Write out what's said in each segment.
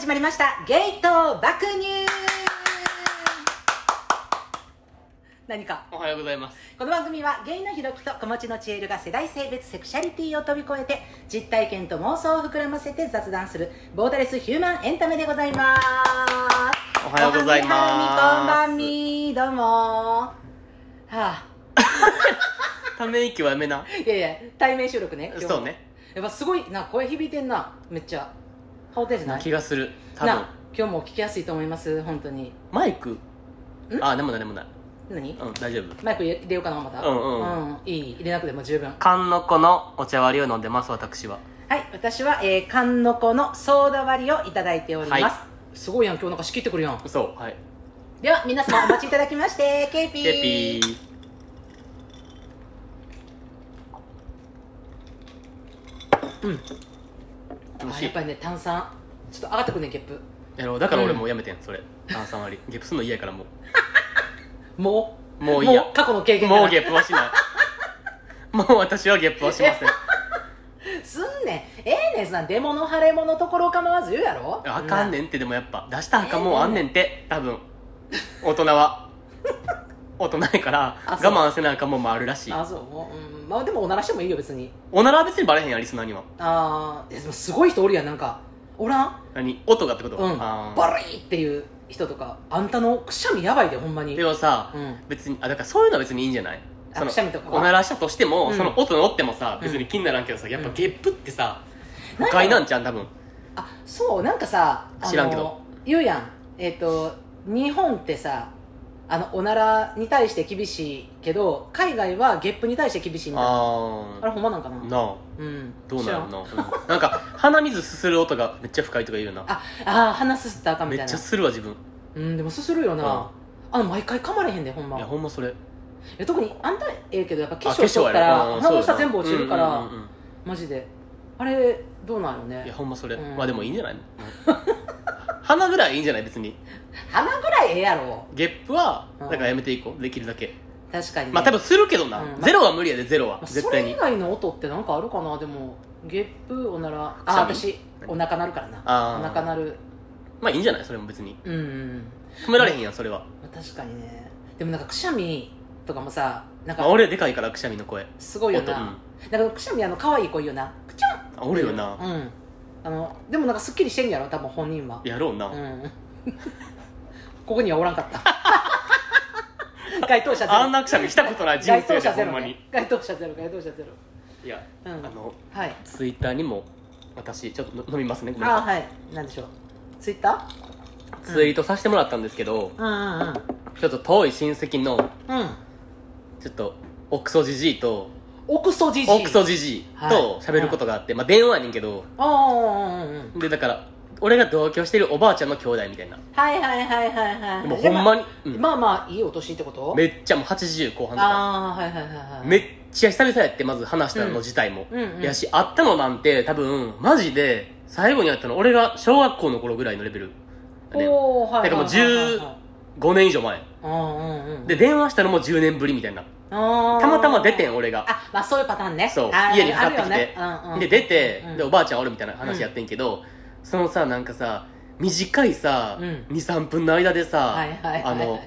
始まりました。ゲート爆乳何か？おはようございます。この番組はゲイのひろきと子持ちのちえるが世代性別セクシャリティを飛び越えて実体験と妄想を膨らませて雑談するボーダレスヒューマンエンタメでございます。おはようございます。こんばんみどうも。は あため息はやめな。いやいや対面収録ねそうね。やっぱすごいな声響いてんなめっちゃハオテージなない？気がする。多分。な今日も聞きやすいと思います本当に。マイク？あでもないでもない。何？うん大丈夫。マイク入れようかなまた。うんうん。いい入れなくても十分。缶の子のお茶割りを飲んでます私は。はい私は、えー、缶の子のソーダ割りをいただいております、はい。すごいやん今日なんか仕切ってくるやん。そうはい。では皆様お待ちいただきまして ケーピー。ケピー。うん美味しい。あやっぱりね炭酸。ちょっと上がってくんねんゲップ。やろう。だから俺もうやめてんそれ。炭酸割り。ゲップすんの嫌やからも もう？もういいや。過去の経験から。うもうゲップはしない。もう私はゲップはしません。すんねん。ええねんさ出物腫れ物ところ構わず言うやろ。あかんねねんってでもやっぱ。出したらあかんもんあんねんって多分。大人は。大人やからあそう。我慢せなあかんもんもあるらしい。あそう、うん、まあでもおならしてもいいよ別に。おならは別にバレへんやんリスナーには。ああでもすごい人おるやん。なんかおらん？何？音がってこと？うん。あー。バリーっていう人とかあんたのくしゃみやばいでほんまに。でもさ、うん。別にあだからそういうのは別にいいんじゃない？あそのくしゃみとか。はおならしたとしても、うん。その音乗ってもさうん。別に気にならんけどさやっぱうんゲップってさ、なんか不快なんちゃん多分。あそうなんかさあの知らんけど。言うやん。えっ、と日本ってさあのおならに対して厳しいけど海外はゲップに対して厳しいみたいな。ああれほんまなんかな？あなあ。うん。どうなんな、うん。なんか鼻水すする音がめっちゃ不快とか言うよな。ああー鼻すすったらあかんみたいな。めっちゃするわ自分。うんでもすするよな、うん。あの毎回噛まれへんでほんま。いやほんまそれ。え特にあんたええけどやっぱ化あ粧しとったらうん鼻の下全部落ちるから、うんうんうんうん。マジで。あれどうなんよね。いやほんまそれ、うん。まあでもいいんじゃない？の 鼻ぐらいいいんじゃない？別に。鼻ぐらいええやろ。ゲップはうん。だからやめていこう。できるだけ。確かに、ね、まあ多分するけどな、うん。ゼロは無理やでゼロは。まあ絶対に。それ以外の音ってなんかあるかな？でもゲップおならあ私お腹鳴るからな。お腹鳴る。まあいいんじゃない？それも別に。うんうん止められへんやんそれは、まあ確かにね。でもなんかくしゃみとかもさなんかまあ、俺でかいからくしゃみの声。すごいよな、音。うん。なんかくしゃみあの可愛い子いいよな。くちゃんあおるよな、うんあのでもなんかすっきりしてんやろ？多分本人は。やろうな、うん。ここにはおらんかった。該当者ゼロ。あんなくしゃみしたことない人該生で当者ゼロほんまに。ね該当者ゼロ該当者ゼロ。いや、うん。あのはい。ツイッターにも私ちょっとの飲みますねごめんなさいあはい。なんでしょう。ツイッタツイートさせてもらったんですけど、ーうんうんうん。ちょっと遠い親戚のうん。ちょっとオクソジジイとオクソジジイオクソジジイと喋ることがあって、まあ電話やねんけど。でだから俺が同居してるおばあちゃんの兄弟みたいな。はいはいはいはいはいでもほんまに、うん。まあまあいいお年ってことめっちゃもう80後半とか。ああはいはいはいはい。めっちゃ久々やってまず話したの自体も、うんうん。やし会ったのなんて多分マジで最後に会ったの俺が小学校の頃ぐらいのレベル、ね、おーはいだからもう15年以上前うんうんうん。で電話したのも10年ぶりみたいな。たまたま出てん俺が。あまあそういうパターンね。そう。家にかかってきて、ね。うんうん。で出て、うん。でおばあちゃんおるみたいな話やってんけど、そのさなんかさ短いさ、うん。23分の間でさ、はいはいあの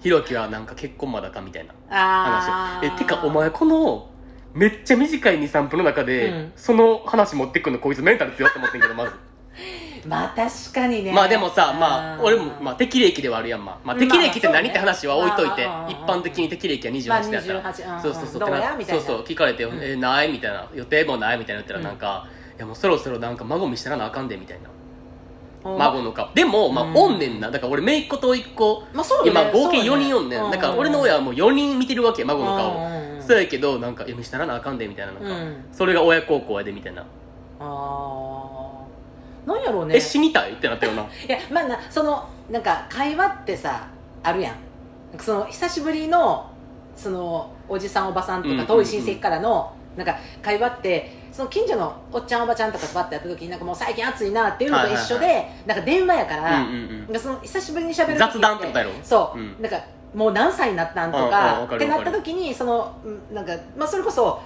ひろきはなんか結婚まだかみたいな話。えてかお前このめっちゃ短い23分の中で、うん。その話持ってくんのこいつメンタル強って思ってんけどまず まあ確かにね。まあでもさまあうん。俺も、まあ、適齢期ではあるやんまあ、適齢期って何って話は置いといて、一般的に適齢期は28だったら、まあ28うんうん。そうそうそう。そうそう聞かれて、ん。えないみたいな。予定もないみたいな言ったらうん。なんか、いやもうそろそろなんか孫見したらなあかんでみたいな。うん孫の顔。でもまあうん。おんねんな。だから俺姪っ子と一個。まあそうよね。今合計4そうね。人おんねん。うん。だから俺の親はもう4人見てるわけ孫のうん。顔そうやけどなんか「いや見したらなあかんで」みたいな。なんか、うん。それが親孝行やでみたいな。ああなんやろうね。え死にたい？ってなったよな。いやまあなそのなんか会話ってさあるやん。その久しぶりのそのおじさんおばさんとか遠い親戚からの、なんか会話ってその近所のおっちゃんおばちゃんとかとバッてやった時になんかもう最近暑いなっていうのと一緒で、はいなんか電話やから、うんうんうん。その久しぶりに喋る時雑談ってことやろ？そう、うん。なんかもう何歳になったんとかってなった時にそのうんなんか、まあ、それこそ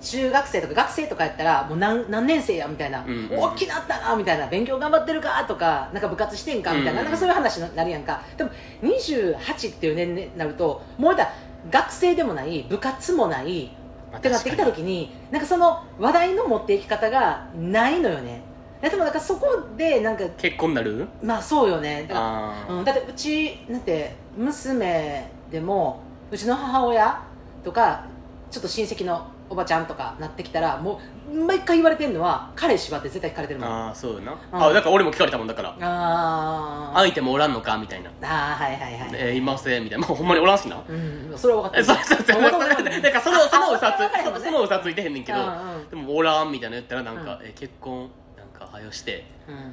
中学生とか学生とかやったらもう何何年生やみたいな、うん。うん大きなったなみたいな勉強頑張ってるかとかなんか部活してんかみたいな,、うん。なんかそういう話になるやんか。でも28っていう年齢になるともうだ学生でもない部活もないってなってきた時になんかその話題の持っていき方がないのよね。でもなんかそこでなんか結婚なる？まあそうよね。だからうん、だってうちなんて娘でもうちの母親とかちょっと親戚のおばちゃんとかなってきたらもう毎回言われてるのは彼氏はって絶対聞かれてるもん。あああそうよな、うん。あだから俺も聞かれたもんだから。あー。相手もおらんのかみたいな。あーはいはいはい、えー、いませんみたいな。もうほんまにおらんしな。うんそれは分かってそうそうそうもともとだからそのそのうさあ分かるもんね。つそそのうさついてへんねんけどうんうん。でもおらんみたいな言ったらなんか、うん。え結婚なんかはよしてうん。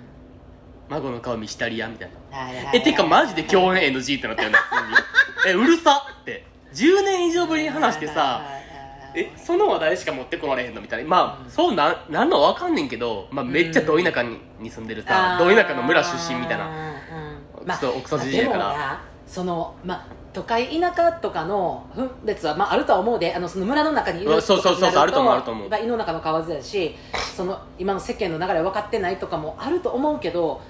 孫の顔見したりやみたいな。はいはいはいえてかマジで共演 NG ってなったよね普通に。えうるさって。10年以上ぶりに話してさはいはいはいはいえその話題しか持ってこられへんのみたいな。まあ、うん。そうなんなんのわかんねんけど、まあ、めっちゃど田舎に,、に住んでるさど田舎の村出身みたいな。うんうん。クソクソじじいやから。そのまあ都会田舎とかの分別は、まあ、あるとは思うであのその村の中にいるうんそうそうそうそうあると思うあると思う。まあ、胃の中の蛙だしその今の世間の流れ分かってないとかもあると思うけど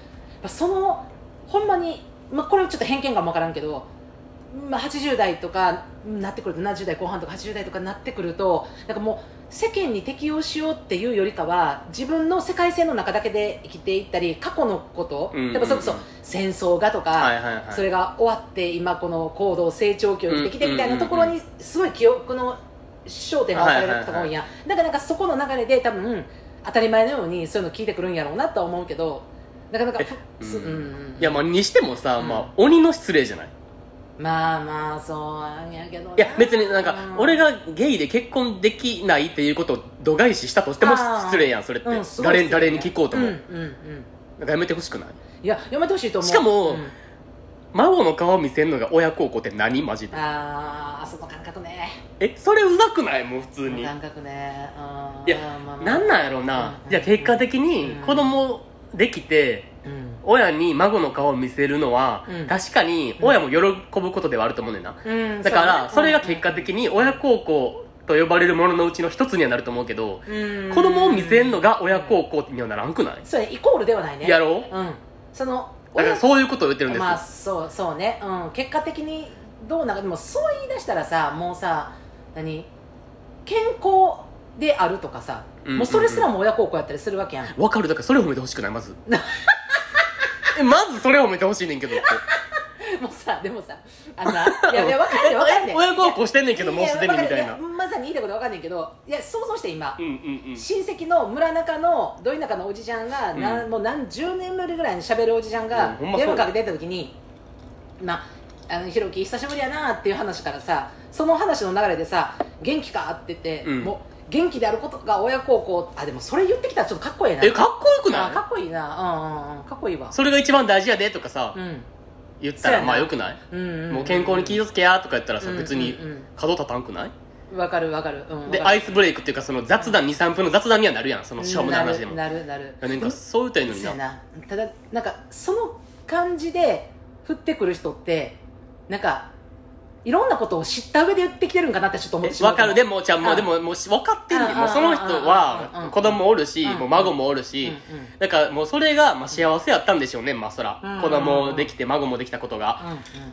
そのほんまに、まあ、これはちょっと偏見かも分からんけど、まあ、80代とかなってくると70代後半とか80代とかになってくるとなんかもう世間に適応しようっていうよりかは自分の世界線の中だけで生きていったり過去のこと、うんうんうん。やっぱそれこそ戦争がとか、はいはいはい。それが終わって今この高度成長期を生きてきてみたいなところにすごい記憶の焦点が合わされるとんや、だからなんかそこの流れで多分当たり前のようにそういうの聞いてくるんやろうなとは思うけどなかなかうんいやまあにしてもさ、うんまあ、鬼の失礼じゃない？まあまあそうなんやけどな。いや別になんか、うん。俺がゲイで結婚できないっていうことを度外視したとしてもあー。失礼やんそれって、うんすごい誰誰に聞こうとも、うんうんうん。なんかやめてほしくない？いややめてほしいと思う。しかもうん。孫の顔見せんのが親孝行って何マジで？ああその感覚ね。えそれうざくない？もう普通に。感覚ね。いやなんなんやろうな、うん。じゃあ結果的にうん。子供できてうん親に孫の顔を見せるのは、うん。確かに親も喜ぶことではあると思うねんな、うんだからそれが結果的に親孝行と呼ばれるもののうちの一つにはなると思うけど、うん。子供を見せんのが親孝行にはならんくない、そうねイコールではないね。やろう？うん。そのだからそういうことを言ってるんですよ、まあそうそうね、うん、結果的にどうなんかでもそう言い出したらさもうさ何？健康であるとかさ、うんもうそれすらも親孝行やったりするわけやん。わかる。だからそれ褒めてほしくないまず えまずそれ褒めてほしいねんけどって。もうさでもさあのないやいや分かんねん分かんねん 親孝行してんねんけどいもうすでにみたいな。やまさに言いたいこと分かんねんけどいや想像して今、うんうんうん。親戚の村中のど田舎のおじちゃんが、なんうん。もう何十年ぶりぐらいに喋るおじちゃんうんがほんまそう電話かけてた時に「まあ、あのひろき久しぶりやな」っていう話からさその話の流れでさ「元気か?」って言って、うん。もう元気であることが親孝行。あでもそれ言ってきたらちょっとかっこいいな。えかっこよくない？あかっこいいな。うんうんうん。かっこいいわ。それが一番大事やでとかさ、うん。言ったらまあよくない、うんうんん。もう健康に気をつけやとか言ったらさ、うん別にうん。角立たんくない、うんわかるわかる、うん、でアイスブレイクっていうかその雑談23分の雑談にはなるやん。そのしょうもない話でも。なるなる。なんかそう言ったらいいのにな。ただなんかその感じで降ってくる人ってなんかいろんなことを知った上で言ってきてるんかなってちょっと思ってしまう。わかる。でもじゃあもあうでももうし分かってんねん。あもうその人ああああは子供おるしうん。もう孫もおるし、だからもうそれがまあ幸せやったんでしょうね。まあそら、うん。子供できて孫もできたことが、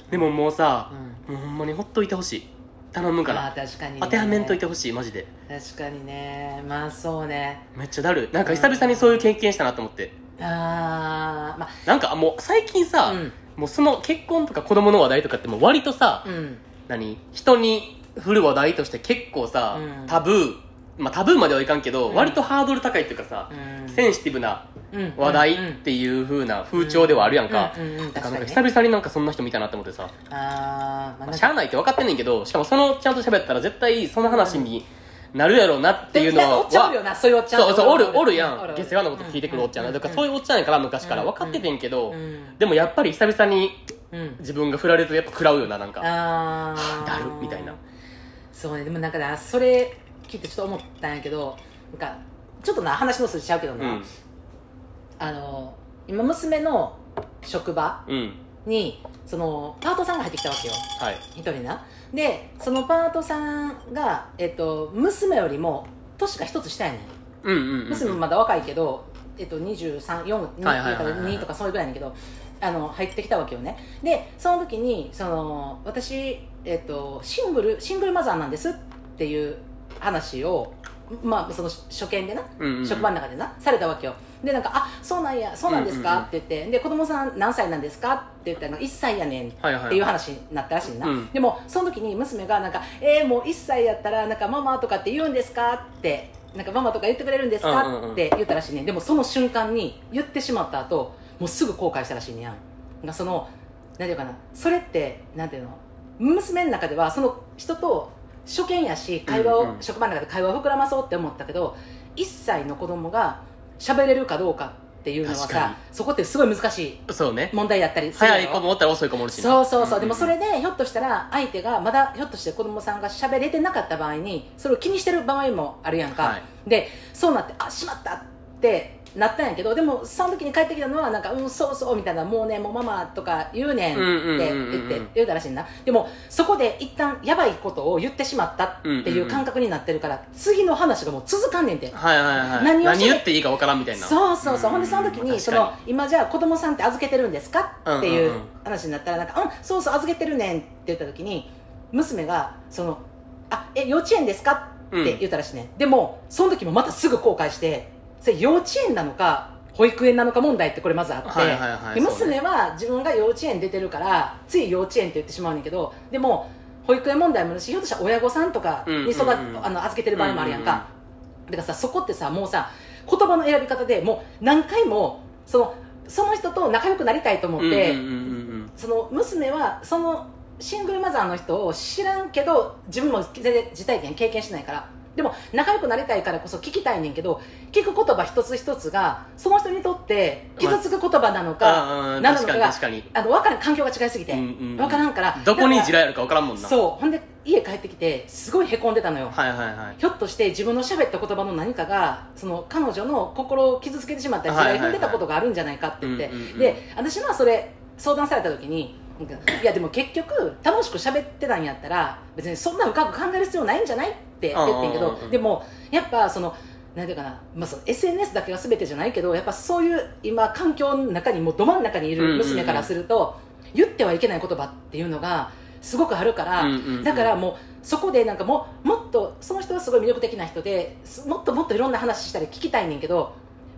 でももうさう、ん。もうほんまにほっといてほしい。頼むかまあら確かに、ね、当てはめんといてほしいマジで。確かにね。まあそうね。めっちゃだる。いなんか久々にそういう経験したなと思って。あーまなんかもう最近あさ、うんもうその結婚とか子供の話題とかってもう割とさ、うん。何？人に振る話題として結構さ、うん。タブーまあタブーまではいかんけど、うん。割とハードル高いっていうかさ、うん。センシティブなうん。話題っていう風な風潮ではあるやんか、うんうんうん。だからなんか確かにね。久々になんかそんな人見たなって思ってさ、あー、まあ、まあ、なんかしゃあないって分かってんねんけどしかもそのちゃんと喋ったら絶対その話になるやろうなっていうのは、でおっちゃうよなそういうおっちゃんそうそうおるおるやん。下世話なこと聞いてくるおっちゃん。がだからそういうおっちゃんやから昔から分かっててんけど、うん。でもやっぱり久々にうん。自分が振られるとやっぱ食らうよななんか。あー。だるみたいな。そうね。でもなんかなそれ聞いてちょっと思ったんやけどなんかちょっとな話の筋ちゃうけどな、うん。あの今娘の職場うんにそのパートさんが入ってきたわけよ。はい。一人な。でそのパートさんが、えっと、娘よりも年が一つ下やねん。うんうんうん娘もまだ若いけど、えっと、234はいはいはいはい2とかそういうぐらいやねんけどあの入ってきたわけよね。でその時にその私、えっと、シングルシングルマザーなんですっていう話をまあその初見でなうんうん。職場の中でなされたわけよ。でなんか「あそうなんやそうなんですか」うんうんうん。って言ってで子供さん何歳なんですか？って言ったら1歳やねん。はいはいっていう話になったらしいな、うん。でもその時に娘がなんか「えー、もう1歳やったらなんかママとかって言うんですか?」って「なんかママとか言ってくれるんですか？うんうんうん。って言ったらしいね。んでもその瞬間に言ってしまった後もうすぐ後悔したらしいねやん。そのなんていうかな？それってなんていうの？娘の中ではその人と初見やし会話を、うんうん。職場の中で会話を膨らまそうって思ったけど1歳の子供が喋れるかどうかっていうのはさそこってすごい難しいそうね。問題やったり早い子もおったら遅い子もおるしな。そうそうそう、んでもそれでひょっとしたら相手がまだひょっとして子供さんが喋れてなかった場合にそれを気にしてる場合もあるやんか、はい。でそうなってあしまったってなったんやけどでもその時に帰ってきたのはなんかうんそうそうみたいなもうねもうママとか言うねんって言って言うたらしいな。でもそこで一旦やばいことを言ってしまったっていう感覚になってるから、次の話がもう続かんねんて。はいはいはい何を言っていいかわからんみたいな。そうそうそう、ほんでその時にその今じゃあ子供さんって預けてるんですか？っていう話になったらなんか、うん、そうそう預けてるねんって言った時に娘がそのあえ幼稚園ですか？って言ったらしいね、ん、でもその時もまたすぐ後悔してそれ幼稚園なのか保育園なのか問題ってこれまずあって、はいはいはい娘は自分が幼稚園出てるからつい幼稚園って言ってしまうねんけどでも保育園問題もあるしひょっとしたら親御さんとかに育、うんうんうんあの預けてる場合もあるやんか、だからさそこってさもうさ言葉の選び方でもう何回もそのその人と仲良くなりたいと思って、うんうんうんうん。その娘はそのシングルマザーの人を知らんけど自分も全然実体験経験してないからでも仲良くなりたいからこそ聞きたいねんけど聞く言葉一つ一つがその人にとって傷つく言葉なのか、なのかがあの分からん環境が違いすぎて、う分からんからどこに地だ雷あるかわからんもんな。そう。ほんで家帰ってきてすごいへこんでたのよ、はいはいはい。ひょっとして自分の喋った言葉の何かがその彼女の心を傷つけてしまったり地雷踏んでたことがあるんじゃないかって言って、で私はそれ相談された時にいやでも結局楽しく喋ってたんやったら別にそんな深く考える必要ないんじゃないって言ってんけどでもやっぱそのなんていうかな、まあ、その SNS だけが全てじゃないけどやっぱそういう今環境の中にもうど真ん中にいる娘からすると、言ってはいけない言葉っていうのがすごくあるから、だからもうそこでなんかももっとその人はすごい魅力的な人ですもっともっといろんな話したり聞きたいねんけど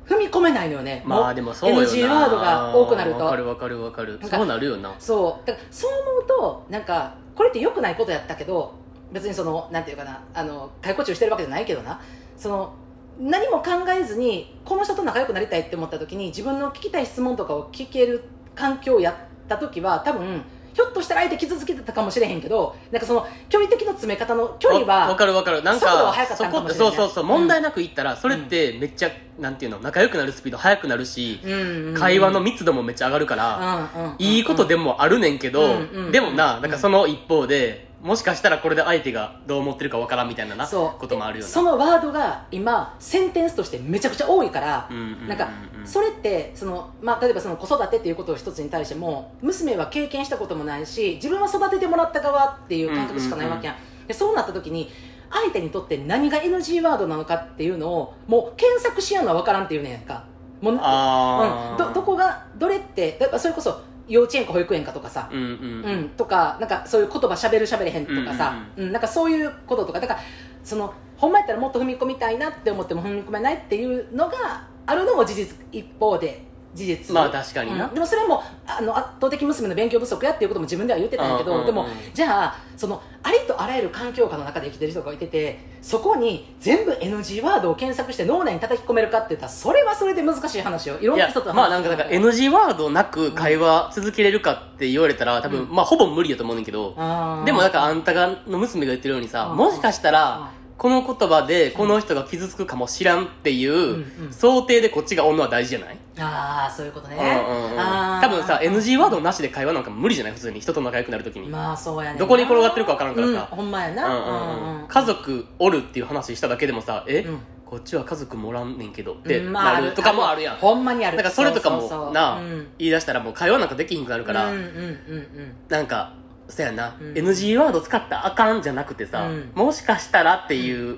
踏み込めないのよね。まあでもそうよな。NG ワードが多くなると。わかるわかる。わかるそうなるよな。そう。だからそう思うとなんかこれって良くないことやったけど別にそのなんていうかなあの解雇中してるわけじゃないけどな。その何も考えずにこの人と仲良くなりたいって思った時に自分の聞きたい質問とかを聞ける環境をやった時は多分ひょっとしたら相手傷つけてたかもしれへんけどなんかその距離的な詰め方の距離はわかるわかる。なん速度はか速かったそこってのかもしれない。うそそうそう。問題なくいったらそれってめっちゃなんていうの仲良くなるスピード速くなるしうんうんうん。会話の密度もめっちゃ上がるからうんうんうんいいことでもあるねんけど、うんうん。でもな、なんかその一方で、もしかしたらこれで相手がどう思ってるかわからんみたいなな、そう。こともあるよな。そのワードが今センテンスとしてめちゃくちゃ多いから、うんうんうんうん。なんかそれってその、まあ、例えばその子育てっていうことを一つに対しても娘は経験したこともないし自分は育ててもらった側っていう感覚しかないわけやん,、でそうなった時に相手にとって何が NG ワードなのかっていうのをもう検索しやんのは分からんっていうねんやんか。もうあー。うん、どどこがどれってだからそれこそ幼稚園か保育園かとかさ、うんうんうん、とかなんかそういう言葉しゃべるしゃべれへんとかさ、うんなんかそういうこととか。だからそのほんまやったらもっと踏み込みたいなって思っても踏み込めないっていうのがあるのも事実一方で事実。まあ確かにな。うん。でもそれもあの圧倒的娘の勉強不足やっていうことも自分では言ってたんやけど、うんうん。うんでもじゃあそのありとあらゆる環境下の中で生きてる人がいててそこに全部 NG ワードを検索して脳内に叩き込めるかって言ったらそれはそれで難しい話よ。いろんな人とまあなんかだから NG ワードなく会話続けれるかって言われたら多分、うん。まあほぼ無理だと思うねんけど、あー。でもなんかあんたがの娘が言ってるようにさ、うん。もしかしたら、この言葉でこの人が傷つくかもしらんっていう、想定でこっちがおんのは大事じゃない、ああそういうことね、うんうんうん。多分さ NG ワードなしで会話なんか無理じゃない？普通に人と仲良くなるときに、まあそうやねどこに転がってるか分からんからさ。うん、ほんまやうんなうん。うん家族おるっていう話しただけでもさえ、うん。こっちは家族もらんねんけどってなるとかもあるやん、ほんまにある。だからそれとかもな、うん。言い出したらもう会話なんかできひんくなるから、うんうんうんうん。なんかそやな、うん。NG ワード使ったらあかんじゃなくてさ、うん。もしかしたらっていう、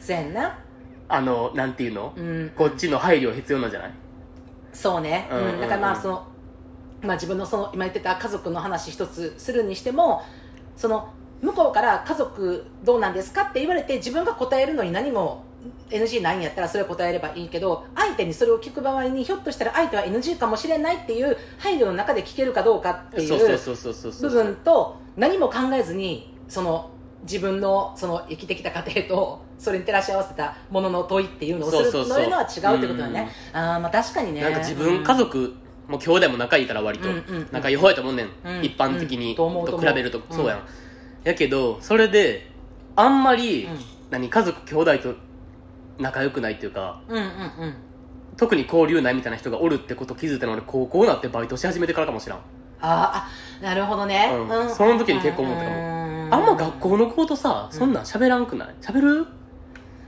そうやんな。あのなんていうの、うん。こっちの配慮必要なんじゃない？そうね、うんうん。だからまあその、まあ、自分のその今言ってた家族の話一つするにしてもその向こうから家族どうなんですかって言われて自分が答えるのに何も NG ないんやったらそれを答えればいいけど相手にそれを聞く場合にひょっとしたら相手は NG かもしれないっていう配慮の中で聞けるかどうかっていう部分と何も考えずにその自分のその生きてきた過程とそれに照らし合わせたものの問いっていうのをするそういうのは違うってことだねあまあ確かにねなんか自分、家族もう兄弟も仲いいから割と、うんうんうん仲良いと思うねん、一般的に、と比べると、そうやんやけどそれであんまり、何家族兄弟と仲良くないっていうかうんうんうん。特に交流ないみたいな人がおるってこと気づいたの俺高校になってバイトし始めてからかもしらん。ああなるほどね、うん。その時に結構思ったかも。もあんま学校の子とさそんなん喋らんくない？喋る？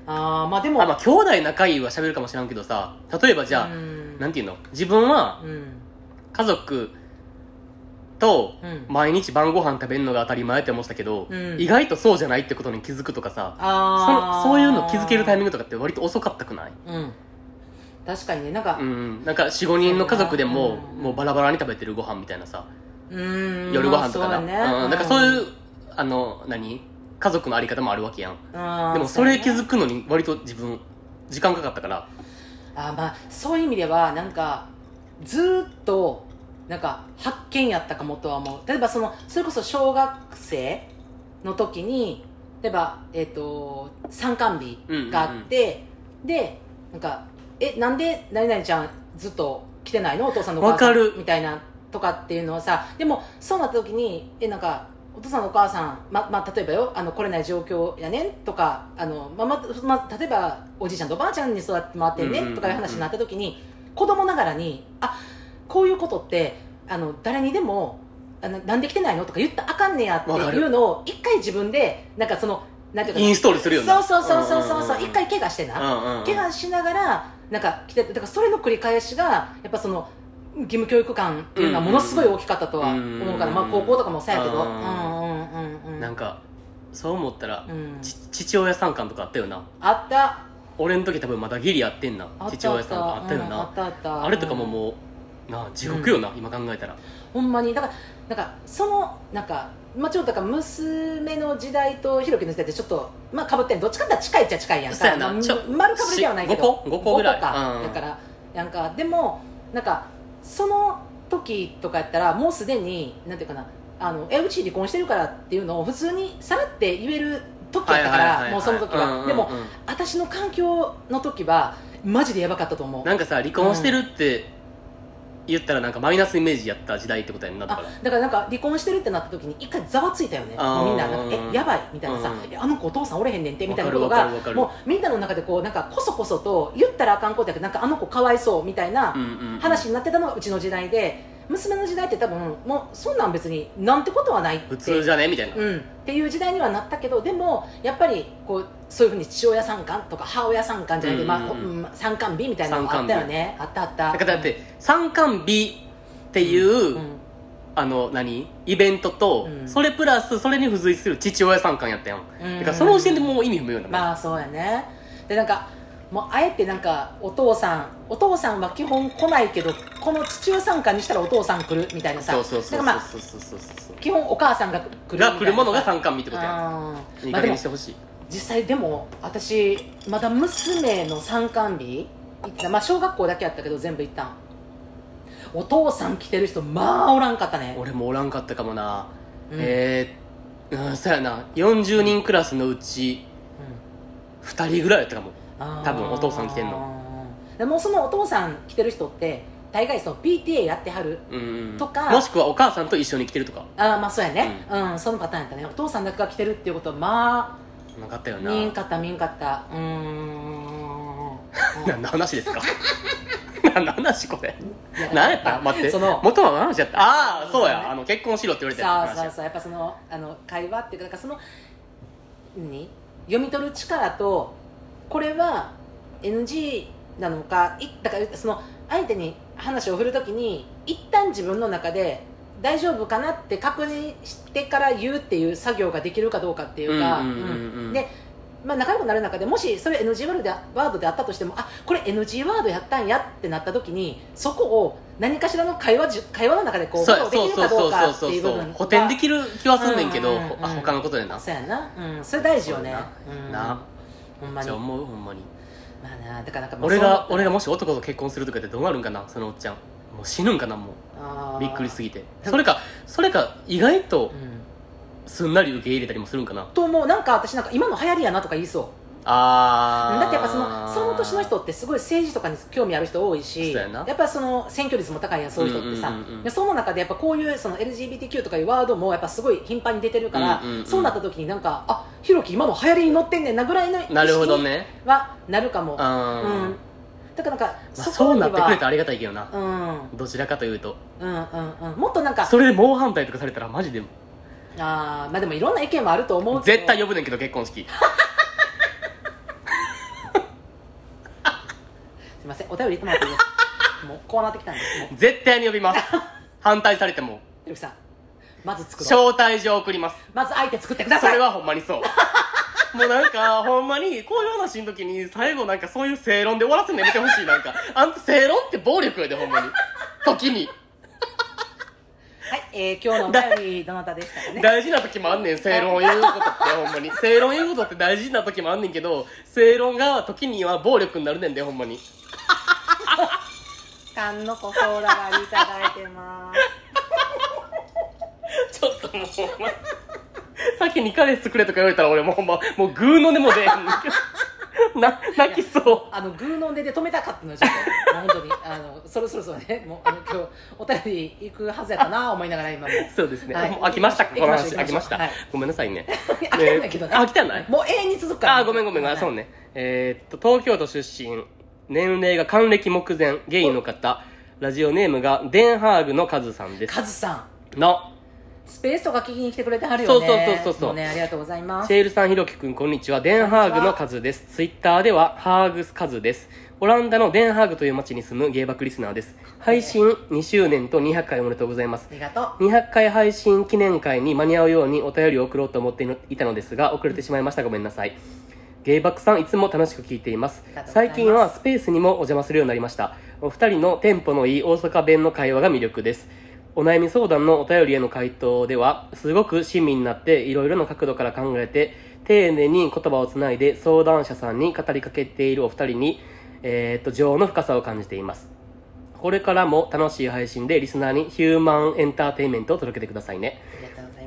ああまあでも。あまあ兄弟仲いいは喋るかもしらんけどさ例えばじゃあ、うん。なんていうの？自分はうん。家族とうん。毎日晩ご飯食べるのが当たり前って思ってたけど、うん。意外とそうじゃないってことに気づくとかさあそそういうの気づけるタイミンググとかって割と遅かったくない？うん。確かにねなんかうん。なんか45人の家族でもうん。もうバラバラに食べてるご飯みたいなさうん。夜ご飯とかな、まあそうね。うん、なんかそういうあの何？家族のあり方もあるわけやん。うんでもそれ気くづくのに割と自分時間かかったから。あまあそういう意味ではなんかずーっとなんか発見やったかもとは思う。例えばそのそれこそ小学生の時に例えば、えっと参観日があって、でなんか「えなんで何々ちゃんずっと来てないの？お父さんのお母さん。わかる。みたいなとかっていうのはさでもそうなった時にえなんかお父さんお母さん、ままあ、例えばよあの来れない状況やねんとかあの、まあまま例えばおじいちゃんとおばあちゃんに育ってもらってんねうんうんうんうんとかいう話になった時に子供ながらにあこういうことってあの誰にでもあのなんで来てないのとか言ったらあかんねやっていうのを一回自分でなんかそのなんていうかインストールするよな。そうそうそうそうそうそううんうんうん。一回怪我してな、うんうん怪我しながらなんか来てだからそれの繰り返しがやっぱその義務教育観っていうのはものすごい大きかったとは思うから、うん。まあ、高校とかもそうやけど、ううんんうんうんうん。なんかそう思ったら、うん。ち父親参観とかあったよな。あった。俺の時多分まだギリやってんな。父親参観あったようんあなったあった。あれとかももうなあ地獄よな、今考えたら。ほんまに。だからなんかそのなんかまあちょっとだから娘の時代とひろきの時代ってちょっとまあかぶってん。どっちかって近いっちゃ近いやんそうやな。まあ丸かぶりではないけど。し五個五個ぐらい。五か、うん。だからやんか。でもなんかその時とかやったらもうすでになんていうかなあのえうち離婚してるからっていうのを普通にさらって言える時やったからもうその時うんうんうんはでも私の環境の時はマジでやばかったと思う。なんかさ離婚してるって言ったらなんかマイナスイメージやった時代ってことやんなだあから。だからなんか離婚してるってなった時に一回ざわついたよね。みんななんかえやばいみたいなさ、うんえあの子お父さんおれへんねんってみたいなことがもうみんなの中でこうなんかこそこそと言ったらあかんことやけどなんかあの子かわいそうみたいな話になってたのがうちの時代で娘の時代って多分もうそんなん別になんてことはないって。普通じゃね？みたいな、うん、っていう時代にはなったけどでもやっぱりこうそういうふうに父親参観とか母親参観じゃないけど、うんうんうん。まあ、うん参観日みたいなのがあったよね。あったあった。だからだって参観日っていう、うんあの何？イベントと、うん。それプラスそれに付随する父親参観やったやん、うん。だからその時点でもう意味不明よ。な、まあそうやね。でなんかもうあえてなんかお父さんお父さんは基本来ないけどこの父親参観にしたらお父さん来るみたいなさ。そうそうそうそうそうそう。そう基本お母さんが来るが来るものが参観日ってことや。うんいい加減にしてほしい、実際でも私まだ娘の参観日行ってた。まあ小学校だけやったけど全部行ったん。お父さん来てる人まあおらんかったね。俺もおらんかったかもな、うん。えー、うんそうやな。40人クラスのうち2人ぐらいやったかも。うん多分お父さん来てんの。でもそのお父さん来てる人って大概その PTA やってはるうん。うんとか。もしくはお母さんと一緒に来てるとか。ああまあそうやね。うん、そのパターンやったね。お父さんだけが来てるっていうことはまなかったよあな。見んかった見んかった。うーん。何の話ですか？何の話これ？何やった？待って。その元は何の話やった？ああそうや、ね。あの結婚しろって言われたそうそうそう。やっぱそのあの会話っていうかだからその何？読み取る力とこれは NG なのかいだからその相手に話を振るときに一旦自分の中で大丈夫かなって確認してから言うっていう作業ができるかどうかっていうか、でまあ、仲良くなる中でもしそれ NG ワードでワードであったとしてもあこれ NG ワードやったんやってなった時にそこを何かしらの会話じ会話の中でこうそうフォローできるかどうかっていう部分補填できる気はすんねんけど、うんうんうんあ他のことでな。そうやな、うん、それ大事よね。うん、な。ほんまに。じゃあ思うほんまにまあなだからなんか俺が俺がもし男と結婚するとかってどうなるんかなそのおっちゃん。もう死ぬんかなもう。びっくりすぎて。それかそれか意外とうん。すんなり受け入れたりもするんかな。と思う。なんか私なんか今の流行りやなとか言いそうあー。だってやっぱそのその年の人ってすごい政治とかに興味ある人多いしやな。っぱその選挙率も高いやんそういう人ってさ、うんうんその中でやっぱこういうその LGBTQ とかいうワードもやっぱすごい頻繁に出てるから、うんうんうん。そうなった時になんかあひろき今の流行りに乗ってんねんなぐらいの意識なるほどね。はなるかも、うん、だからなんか、まあ、こそうなってくれたらありがたいけどな。うんどちらかというと。うん。うんうんもっとなんかそれで猛反対とかされたらマジで。あーまあでもいろんな意見もあると思う絶対呼ぶねんけど結婚式すいません。お便り言ってもらっていいですか？もうこうなってきたんでもう。絶対に呼びます。反対されても。ひろきさんまず作ろう。招待状送ります。まず相手作ってください。それはほんまにそう。もうなんかほんまにこういう話の時に最後なんかそういう正論で終わらせるのやめてほしい。なんかあんた正論って暴力やでほんまに。時に。はい、えー、今日のお便りどなたでしたかね？大事な時もあんねん。正論を言うことってほんまに。正論言うことって大事な時もあんねんけど正論が時には暴力になるねんでほんまに缶のこソーダ割りいただいてますちょっともうほんま先に彼氏作れとか言われたら俺もうほんまもうグーの音も出えんな泣きそうあのグーの音で止めたかったのちょっともう本当にあのそろそろそろねもうあの今日お便り行くはずやったな思いながら今もそうですね、はいもう飽きましたかこの話飽きました、はいごめんなさいね飽きてないけどね飽きてないもう永遠に続くからあごめんごめん、あそうねえーっと東京都出身年齢が還暦目前ゲイの方ラジオネームがデンハーグのカズさんですカズさんのスペースとか聞きに来てくれてはるよねそうそうそうそうそうもねありがとうございますシェールさん、ひろきくん、こんにちは。デンハーグのカズです。ツイッターでは、ハーグカズです。オランダのデンハーグという町に住むゲイバクリスナーです。配信2周年と200回おめでとうございますあ。りがとう200回配信記念会に間に合うようにお便りを送ろうと思っていたのですが、遅れてしまいました。ごめんなさい。ゲイバックさん、いつも楽しく聞いています最近はスペースにもお邪魔するようになりました。お二人のテンポのいい大阪弁の会話が魅力です。お悩み相談のお便りへの回答では、すごく親身になって、いろいろな角度から考えて、丁寧に言葉をつないで相談者さんに語りかけているお二人に、えーっと、情の深さを感じています。これからも楽しい配信でリスナーにヒューマンエンターテインメントを届けてくださいね。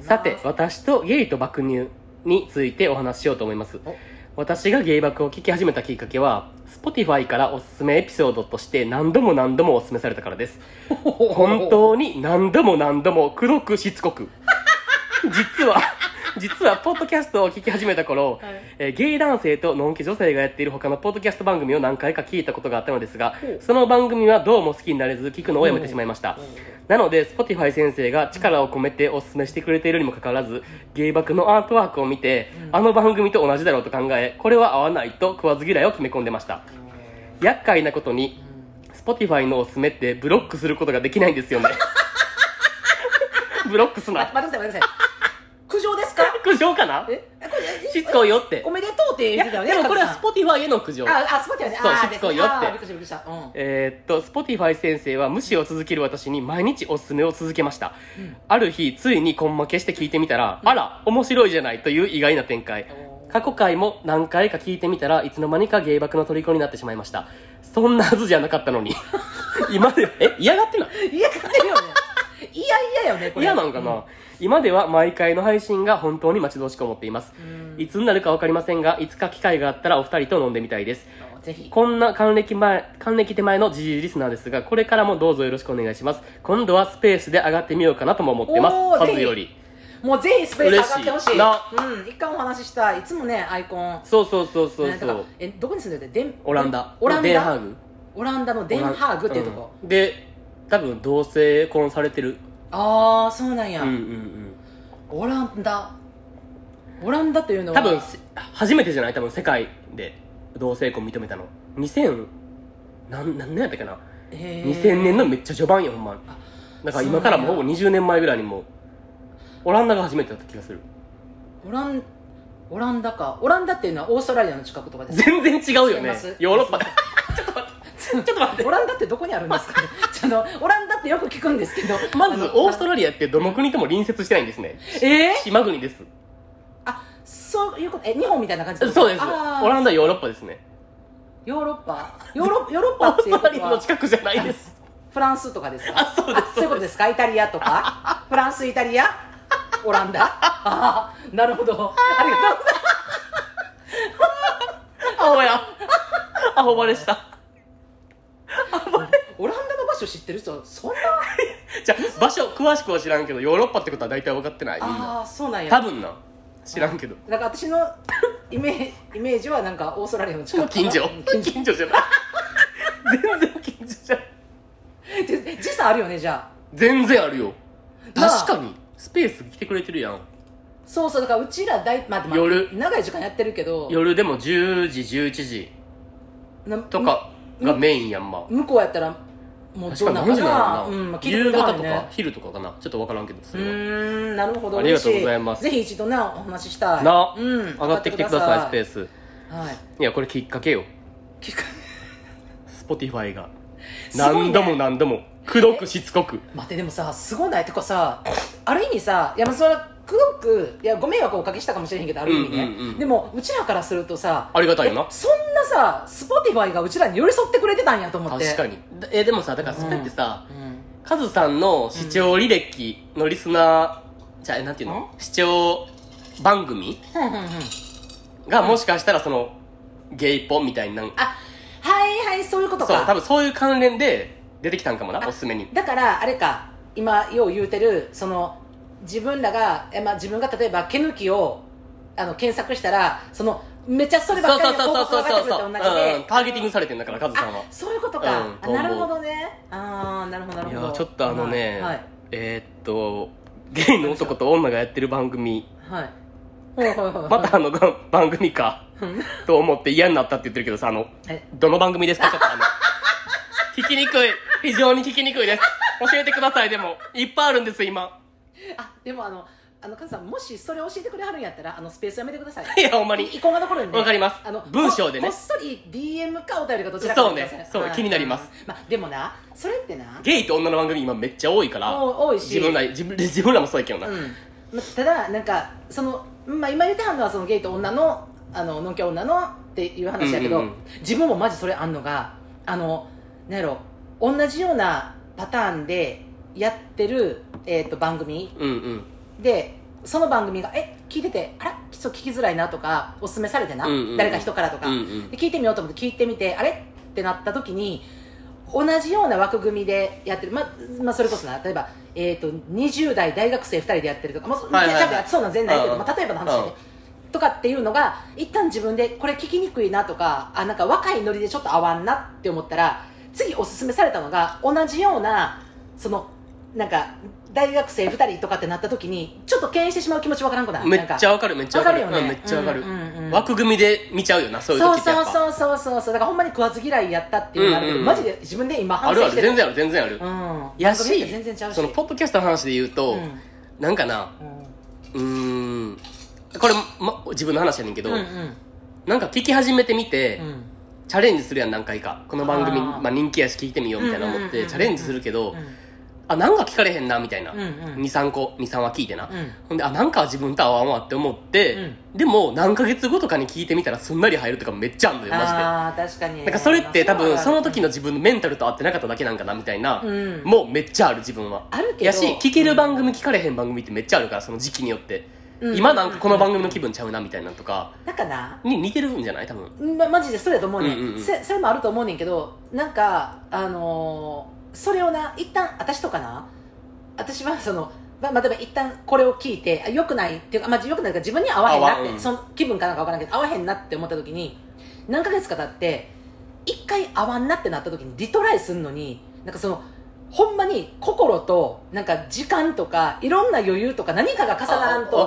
さて、私とゲイと爆乳についてお話ししようと思いますお。私がゲイ爆を聞き始めたきっかけは、Spotify からおすすめエピソードとして何度も何度もおすすめされたからです。本当に何度も何度もくどくしつこく。実は、実は、ポッドキャストを聞き始めた頃、はいえーゲイ男性とノンケ女性がやっている他のポッドキャスト番組を何回か聞いたことがあったのですがその番組はどうも好きになれず聞くのをやめてしまいました。なので、Spotify 先生が力を込めてお勧めしてくれているにもかかわらず、ゲイバクのアートワークを見て、うんあの番組と同じだろうと考え、これは合わないと食わず嫌いを決め込んでました。厄介なことに、Spotify のおすすめってブロックすることができないんですよね。ブロックすな。待ってください待ってください苦情かな？えこれしつこいよって。お。めでとうって言ってたよねでもこれはカズさん。Spotify への苦情。ああ Spotify ね。そうしつこいよって。っくりしたびっくりした。うん。えーっと、Spotify 先生は無視を続ける私に毎日おすすめを続けました。うん。ある日、ついに根負けして聞いてみたら、あら、面白いじゃないという意外な展開。過去回も何回か聞いてみたらいつの間にか芸爆の虜になってしまいました。そんなはずじゃなかったのに。今では、え嫌がってない？嫌がってるよね。いやいやよねこれ。嫌なんかな、今では毎回の配信が本当に待ち遠しく思っています。うんいつになるかわかりませんが、いつか機会があったらお二人と飲んでみたいです。ぜひこんな還暦前、還暦手前のジジイリスナーですが、これからもどうぞよろしくお願いします。今度はスペースで上がってみようかなとも思ってます。おーぜひはずより。もうぜひスペース上がってほしいうん一回お話ししたいいつもねアイコンそうそうそうそうそうね。えどこに住んでる？ってオランダ。オランダ？デンハーグ。オランダのデンハーグっていうとこ、うんで、多分同性婚されてる。ああそうなんや、うんうんうん。オランダ。オランダというのは。多分、せ初めてじゃない？多分世界で同性婚認めたの。2000、なん、何年やったっけな？へー ?2000 年のめっちゃ序盤よ、ほんま。だから今からもうほぼ20年前ぐらいにもう、オランダが初めてだった気がする。オランオランダか。オランダっていうのはオーストラリアの近くとかですか？全然違うよね。ヨーロッパ。で ちょっと待って。オランダってどこにあるんですかね？ちょっとオランダってよく聞くんですけどまずオーストララリアってどの国とも隣接してないんですね。えー、島国です。あそういうことえ日本みたいな感じですか？そうです。オランダはヨーロッパですね。ヨーロッパ？ヨーロヨーロッオパっーストラリアていうことはの近くじゃないです。フランスとかですか？あそうですそういうことですか？イタリアとか？フランスイタリア？オランダ？ああなるほど。ありがとうございアホ や。アホバレした。ますオランダの場所知ってる人そんな？じゃあ場所詳しくは知らんけどヨーロッパってことは大体分かってない？みんなああそうなんや。多分な。知らんけど。だから私のイメーイメージはなんかオーストラリアの近く。近所。近所。近所じゃない。全然近所じゃない。で時差あるよねじゃあ。全然あるよ。なあ。確かにスペース来てくれてるやん。そうそうだからうちら大、まあ、まあ夜。長い時間やってるけど。夜でも10時11時。なとかがメインやんま向こうやったらもうどなんやろな、うんまあ、夕方とか昼とかかな。ちょっと分からんけどうそれは。ーんなるほど。ありがとうございます。ぜひ一度なお話ししたい。なうん、上がってきてくださいスペース。スはい。いやこれきっかけよ。聞く Spotify が。すごいね。何度も何度も。くどくしつこく。待ってでもさすごない？てかさある意味さいやまあそれはくいやご迷惑をおかけしたかもしれへんけどある意味ね、うんうんうんでもうちらからするとさありがたいよな。えそんなさ Spotify がうちらに寄り添ってくれてたんやと思って。確かに。えでもさだからそれってさ、うん。カズさんの視聴履歴のリスナー、じゃあえなんていうの？視聴番組？ふんふんふん。がもしかしたらそのゲイポみたいな、あはいはいそういうことそう多か分そういう関連で出てきたんかもなおすすめに。だからあれか今よう言うてるその自分らが、えまあ、自分が例えば毛抜きをあの検索したらそのめっちゃそればっかりの広告が上がってくると同じでうん、ターゲティングされてんだからカズさんは。あそういうことか、うんなるほどね。ああなるほどなるほど。いやちょっとあのね、はい。えーっとゲイの男と女がやってる番組。はい。またあのが番組か。うん。と思って嫌になったって言ってるけどさあのえどの番組ですか？ちょっとあの聞きにくい。非常に聞きにくいです。教えてくださいでも。いっぱいあるんです今あでもあのあのカズさんもしそれ教えてくれはるんやったらあのスペースやめてください。いやほんまに。遺恨が残るんで。わかります。あの文章でね。ここっそり DM かお便りかどちらかそうね。そうはい。気になります。まあでもなそれってなゲイと女の番組今めっちゃ多いから多多いし。自分ら自分 自分らもそうやけどな、うん。まただなんかその、まあ、今言ってはんのはそのゲイと女のあののんき女のっていう話やけど、うんうんうん。自分もマジそれあんのがあのなんやろ同じようなパターンでやってる、えー、と番組。うんうん。でその番組がえ聞いててあらちょっと聞きづらいなとかおすすめされてな、うんうんうん。誰か人からとか、うんうん。で聞いてみようと思って聞いてみてあれ？ってなった時に同じような枠組みでやってる、ままあ、それこそな例えば、えー、と20代大学生2人でやってるとか、まあはいはいはい。多分そうなん全然ないけど、うんまあ、例えばの話で、うん。とかっていうのが一旦自分でこれ聞きにくいなとかあなんか若いノリでちょっと合わんなって思ったら次おすすめされたのが同じようなそのなんか大学生2人とかってなった時にちょっと敬遠してしまう気持ちわからんくない？めっちゃわかるめっちゃわかる。わかるよね。うんめっちゃわかる、うんうんうん。枠組みで見ちゃうよなそういう時ってそうそうそうそうそう。だからほんまに食わず嫌いやったっていうのがあるけど、うんうん。うんマジで自分で今あ反省してる。るある全然ある全然ある、うん。やし全然ちゃうし。そのポッドキャストの話で言うと、うん。なんかなうん。これ、ま、自分の話やねんけど、うんうん。なんか聞き始めてみて、うん。チャレンジするやん何回か。この番組まあ、人気やし聞いてみようみたいな思ってチャレンジするけど、うんあなんか聞かれへんなみたいな、うんうん。23個23話聞いてな、うん。ほんであなんか自分と合わんわって思って、うん。でも何ヶ月後とかに聞いてみたらすんなり入るとかめっちゃあんのよマジで。ああ確かに。ねなんかそれって多分その時のの自分のメンタルと合ってなかっただけなんかなみたいな、うん。もうめっちゃある自分は。あるけど。やし聞ける番組聞かれへん番組ってめっちゃあるからその時期によって、うん。今なんかこの番組の気分ちゃうなみたいなのとか。なんかな。に似てるんじゃない？多分。ま、マジでそれやと思うね、うんうんうん。せそれもあると思うねんけどなんかあのーそれをな一旦私とかな私はそのままあ、例えば一旦これを聞いてあよくないっていうか、まあ、よくないから自分には合わへんなって、うん。その気分かなんか分からんけど合わへんなって思った時に何ヶ月か経って一回合わんなってなった時にリトライするのになんかそのほんまに心となんか時間とかいろんな余裕とか何かが重ならんと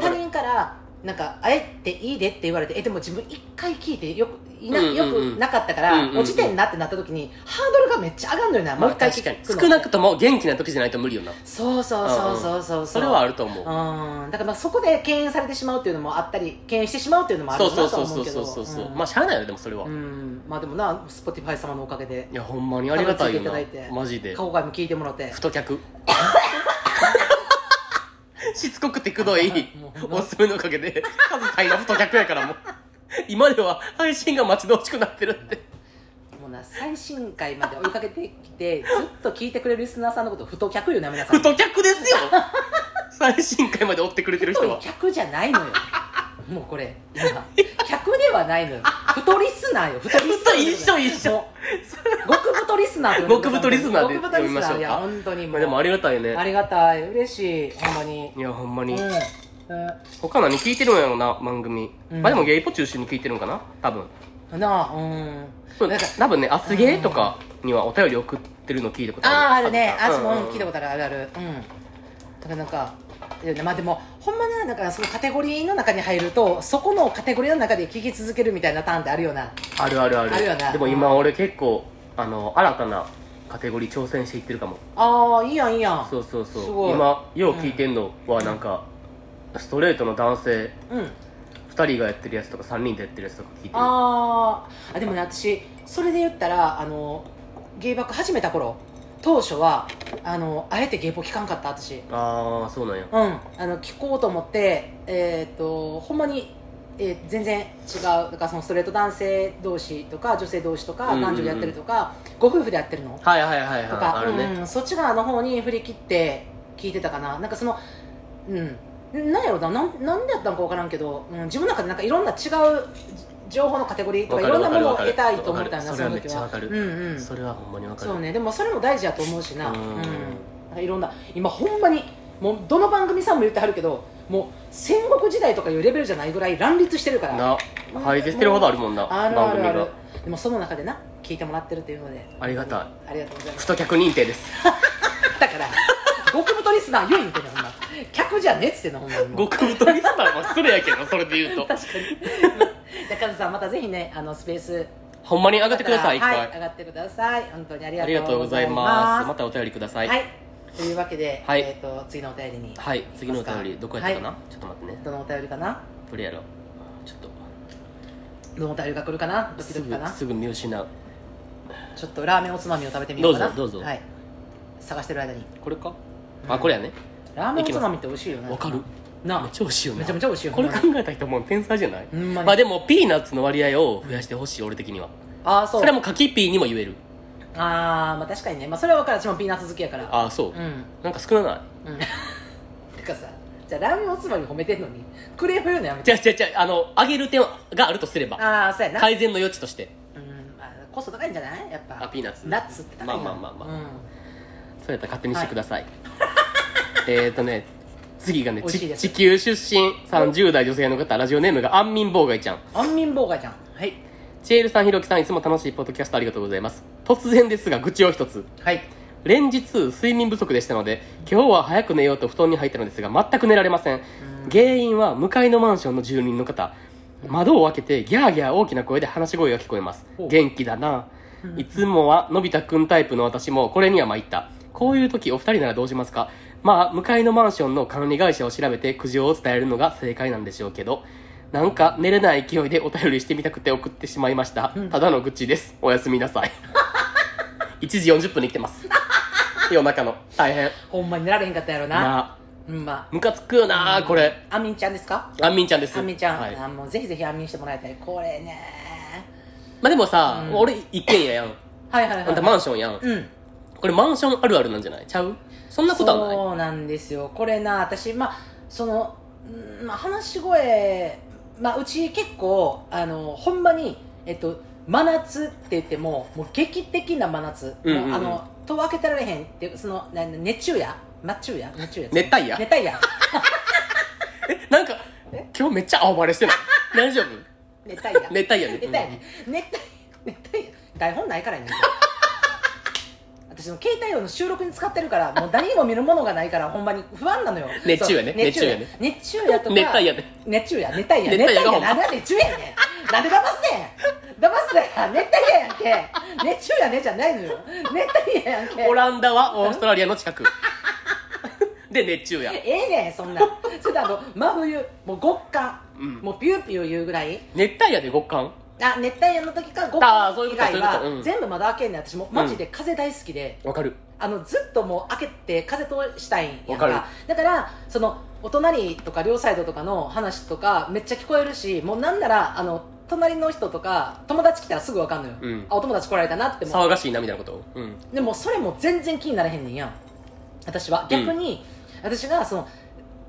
他人からなんかあえていいでって言われてえでも自分一回聞いてよくいな、よくなかったから、うんうんうん。落ちてんなってなった時にハードルがめっちゃ上がるのよな、もう一回聞くの。少なくとも元気な時じゃないと無理よな。そうそうそうそうそう。それはあるると思う。うん。だからまあそこで敬遠されてしまうっていうのもあったり敬遠してしまうっていうのもあるそうそうそうそう思う。けどそうそうそううん。まあしゃあないよでもそれは、ういん。まあでもな Spotify 様のおかげで。やほんまにありがたいよマジで。過去回も聞いてもらって。太客 しつこくてくどいおすすめのおかげで数足りな太客やからもう。今では配信が待ち遠しくなってるって。もうな最新回まで追いかけてきてずっと聞いてくれるリスナーさんのこと太客よな皆さん。太客ですよ。最新回まで追ってくれてる人は。客じゃないのよもうこれ今。客ではないのよ。太リスナーよ。太リスナー一緒一緒。極太リスナーと呼んでください極太リスナーで極太リスナー呼びましょうか。いや本当にもう。まあでもありがたいね。ありがたい。嬉しい。ほんまに。いやほんまに、うん。うん他何聞いてるんやろな番組、うん。まあでもゲイポ中心に聞いてるんかな？多分。なあうん。なんか多分ねアスゲーとかにはお便り送ってるの聞いたことある。あああるね。あうん。そも聞いたことあるあるある。うん。だからなんかいやまあでもほんまなだからそのカテゴリーの中に入るとそこのカテゴリーの中で聞き続けるみたいなターンってあるよな。あるあるある。あるよな。でも今俺結構あの新たなカテゴリー挑戦していってるかも。ああいいやんいいやん。そうそうそう。今よう聞いてんのはなんか、ストレートの男性うん。2人がやってるやつとか3人でやってるやつとか聞いてる。あー。あでもね私それで言ったらあの芸爆始めた頃当初はあのあえて芸爆聞かんかった私。ああそうなんや。うん。あの聞こうと思ってえっ、とほんまに、えー全然違う。だからそのストレート男性同士とか女性同士とかうんうんうん。男女でやってるとか、ご夫婦でやってるの。はいはいはいはいとか、あるね、うん、そっち側の方に振り切って聞いてたかな。なんかそのうん。なんやろな。なんなんでやったのか分からんけど、うん、自分の中でなんかいろんな違う情報のカテゴリーとかいろんなものを得たいと思ったんだそれはめっちゃわかる。うんうん。それはほんまにわかる。そうね。でもそれも大事やと思うしな。うん。うん。いろんな今ほんまにもうどの番組さんも言ってはるけどもう戦国時代とかいうレベルじゃないぐらい乱立してるから。な配列してるほどあるもんなあるあるある。でもその中でな聞いてもらってるというので。ありがたい。ありがとうございます。太客認定です。だから極太リスナー言う言うてんねんほんま。客じゃねえっつってんのほんま。極太リスナーは失礼やけどそれで言うと。確かにじゃあカズさんまたぜひねあのスペース。ほんまに上がってください一回、はい上がってください。本当にありがとうございます。またお便りください。はい。というわけで、はい。えっ、と次のお便りに。はい次のお便りどこやったかな、はちょっと待ってね。どのお便りかな？どれやろちょっと。どのお便りが来るかな？ドキすドキかな？ぐすぐ見失う。ちょっとラーメンおつまみを食べてみようかな。どうぞどうぞ。はい探してる間に。これか？あこれやね。ラーメンおつまみって美味しいよね。わかるな。めっちゃ美味しいよね。めちゃめちゃ美味しいよこれ考えた人もう天才じゃない？ほんまに。まあでもピーナッツの割合を増やしてほしい俺的には。ああそう。それはもう柿ピーにも言える。ああまあ確かにね。まあそれは分かる。私もピーナッツ好きやから。ああそう、うん。なんか少ない？うん。てかさじゃあラーメンおつまみ褒めてんのにクレーム言うのやめて。じゃあじゃあじゃああの上げる点があるとすればああそうやな、改善の余地として。うんまあ、コスト高いんじゃない？やっぱ。あピーナッツ。ナッツって高いなまあまあまあまあうん。そうやったら勝手にしてください、えっとね次がねち美味しいです。地球出身30代女性の方ラジオネームが安眠妨害ちゃん。安眠妨害じゃん。はい。チエルさんひろきさんいつも楽しいポッドキャストありがとうございます。突然ですが愚痴を一つ。はい。連日睡眠不足でしたので今日は早く寝ようと布団に入ったのですが全く寝られません。原因は向かいのマンションの住人の方。窓を開けてギャーギャー大きな声で話し声が聞こえます。ほう。元気だな、いつもはのび太くんタイプの私もこれには参った。こういう時お二人ならどうしますか？まあ向かいのマンションの管理会社を調べて苦情を伝えるのが正解なんでしょうけどなんか寝れない勢いでお便りしてみたくて送ってしまいました、うん。ただの愚痴です。おやすみなさい。1時40分に来てます。夜中の。大変。ほんまに寝られへんかったやろな。うんまムカつくよなあこれ。あんみんちゃんですか？あんみんちゃんです。あんみんちゃん、はい。あもうぜひぜひあんみんしてもらいたい。これね。まあでもさ、うん。俺一軒家やん。はいはいはい。あんたマンションやん。うん。これマンションあるあるなんじゃない？ちゃう？そんなことはない。そうなんですよ。これな私まあその、うんまあ、話し声、まあ、うち結構あのほんまにえっと真夏って言ってももう劇的な真夏、うんうんうん。もうあの戸を開けてられへんってそのな熱中夜？真中夜？熱中夜熱帯夜？熱帯夜。えなんかえ？今日めっちゃ青バレしてない？大丈夫？熱帯夜。熱帯夜ね。熱帯夜。ね熱帯熱帯夜。台本ないからやねん私私の携帯用の収録に使ってるから もう何も見るものがないからほんまに不安なのよ。熱中やね。熱中や熱熱中やとか熱帯夜。で熱中や熱帯夜。熱帯夜がほんま。なんで熱中やねん。なんで騙すねん。騙すねん。熱帯夜やん。け熱中やねじゃないのよ。熱帯夜やんけ。オランダはオーストラリアの近く。で熱中や。ええねんそんな。それであの真冬もう極寒、うん。もうピューピュー言うぐらい。熱帯夜で極寒？あ熱帯夜の時か極あーそういう寒以外はことそういうこと。うん。全部窓開けんねん私も。マジで風大好きで、わかる。あのずっともう開けて風通したいんやんわかる。だからそのお隣とか両サイドとかの話とかめっちゃ聞こえるしもうなんならあの隣の人とか友達来たらすぐ分かんのよ、うん。あお友達来られたなっても騒がしいなみたいなこと。うん。でもそれも全然気にならへんねんや。ん私は。逆に、私がその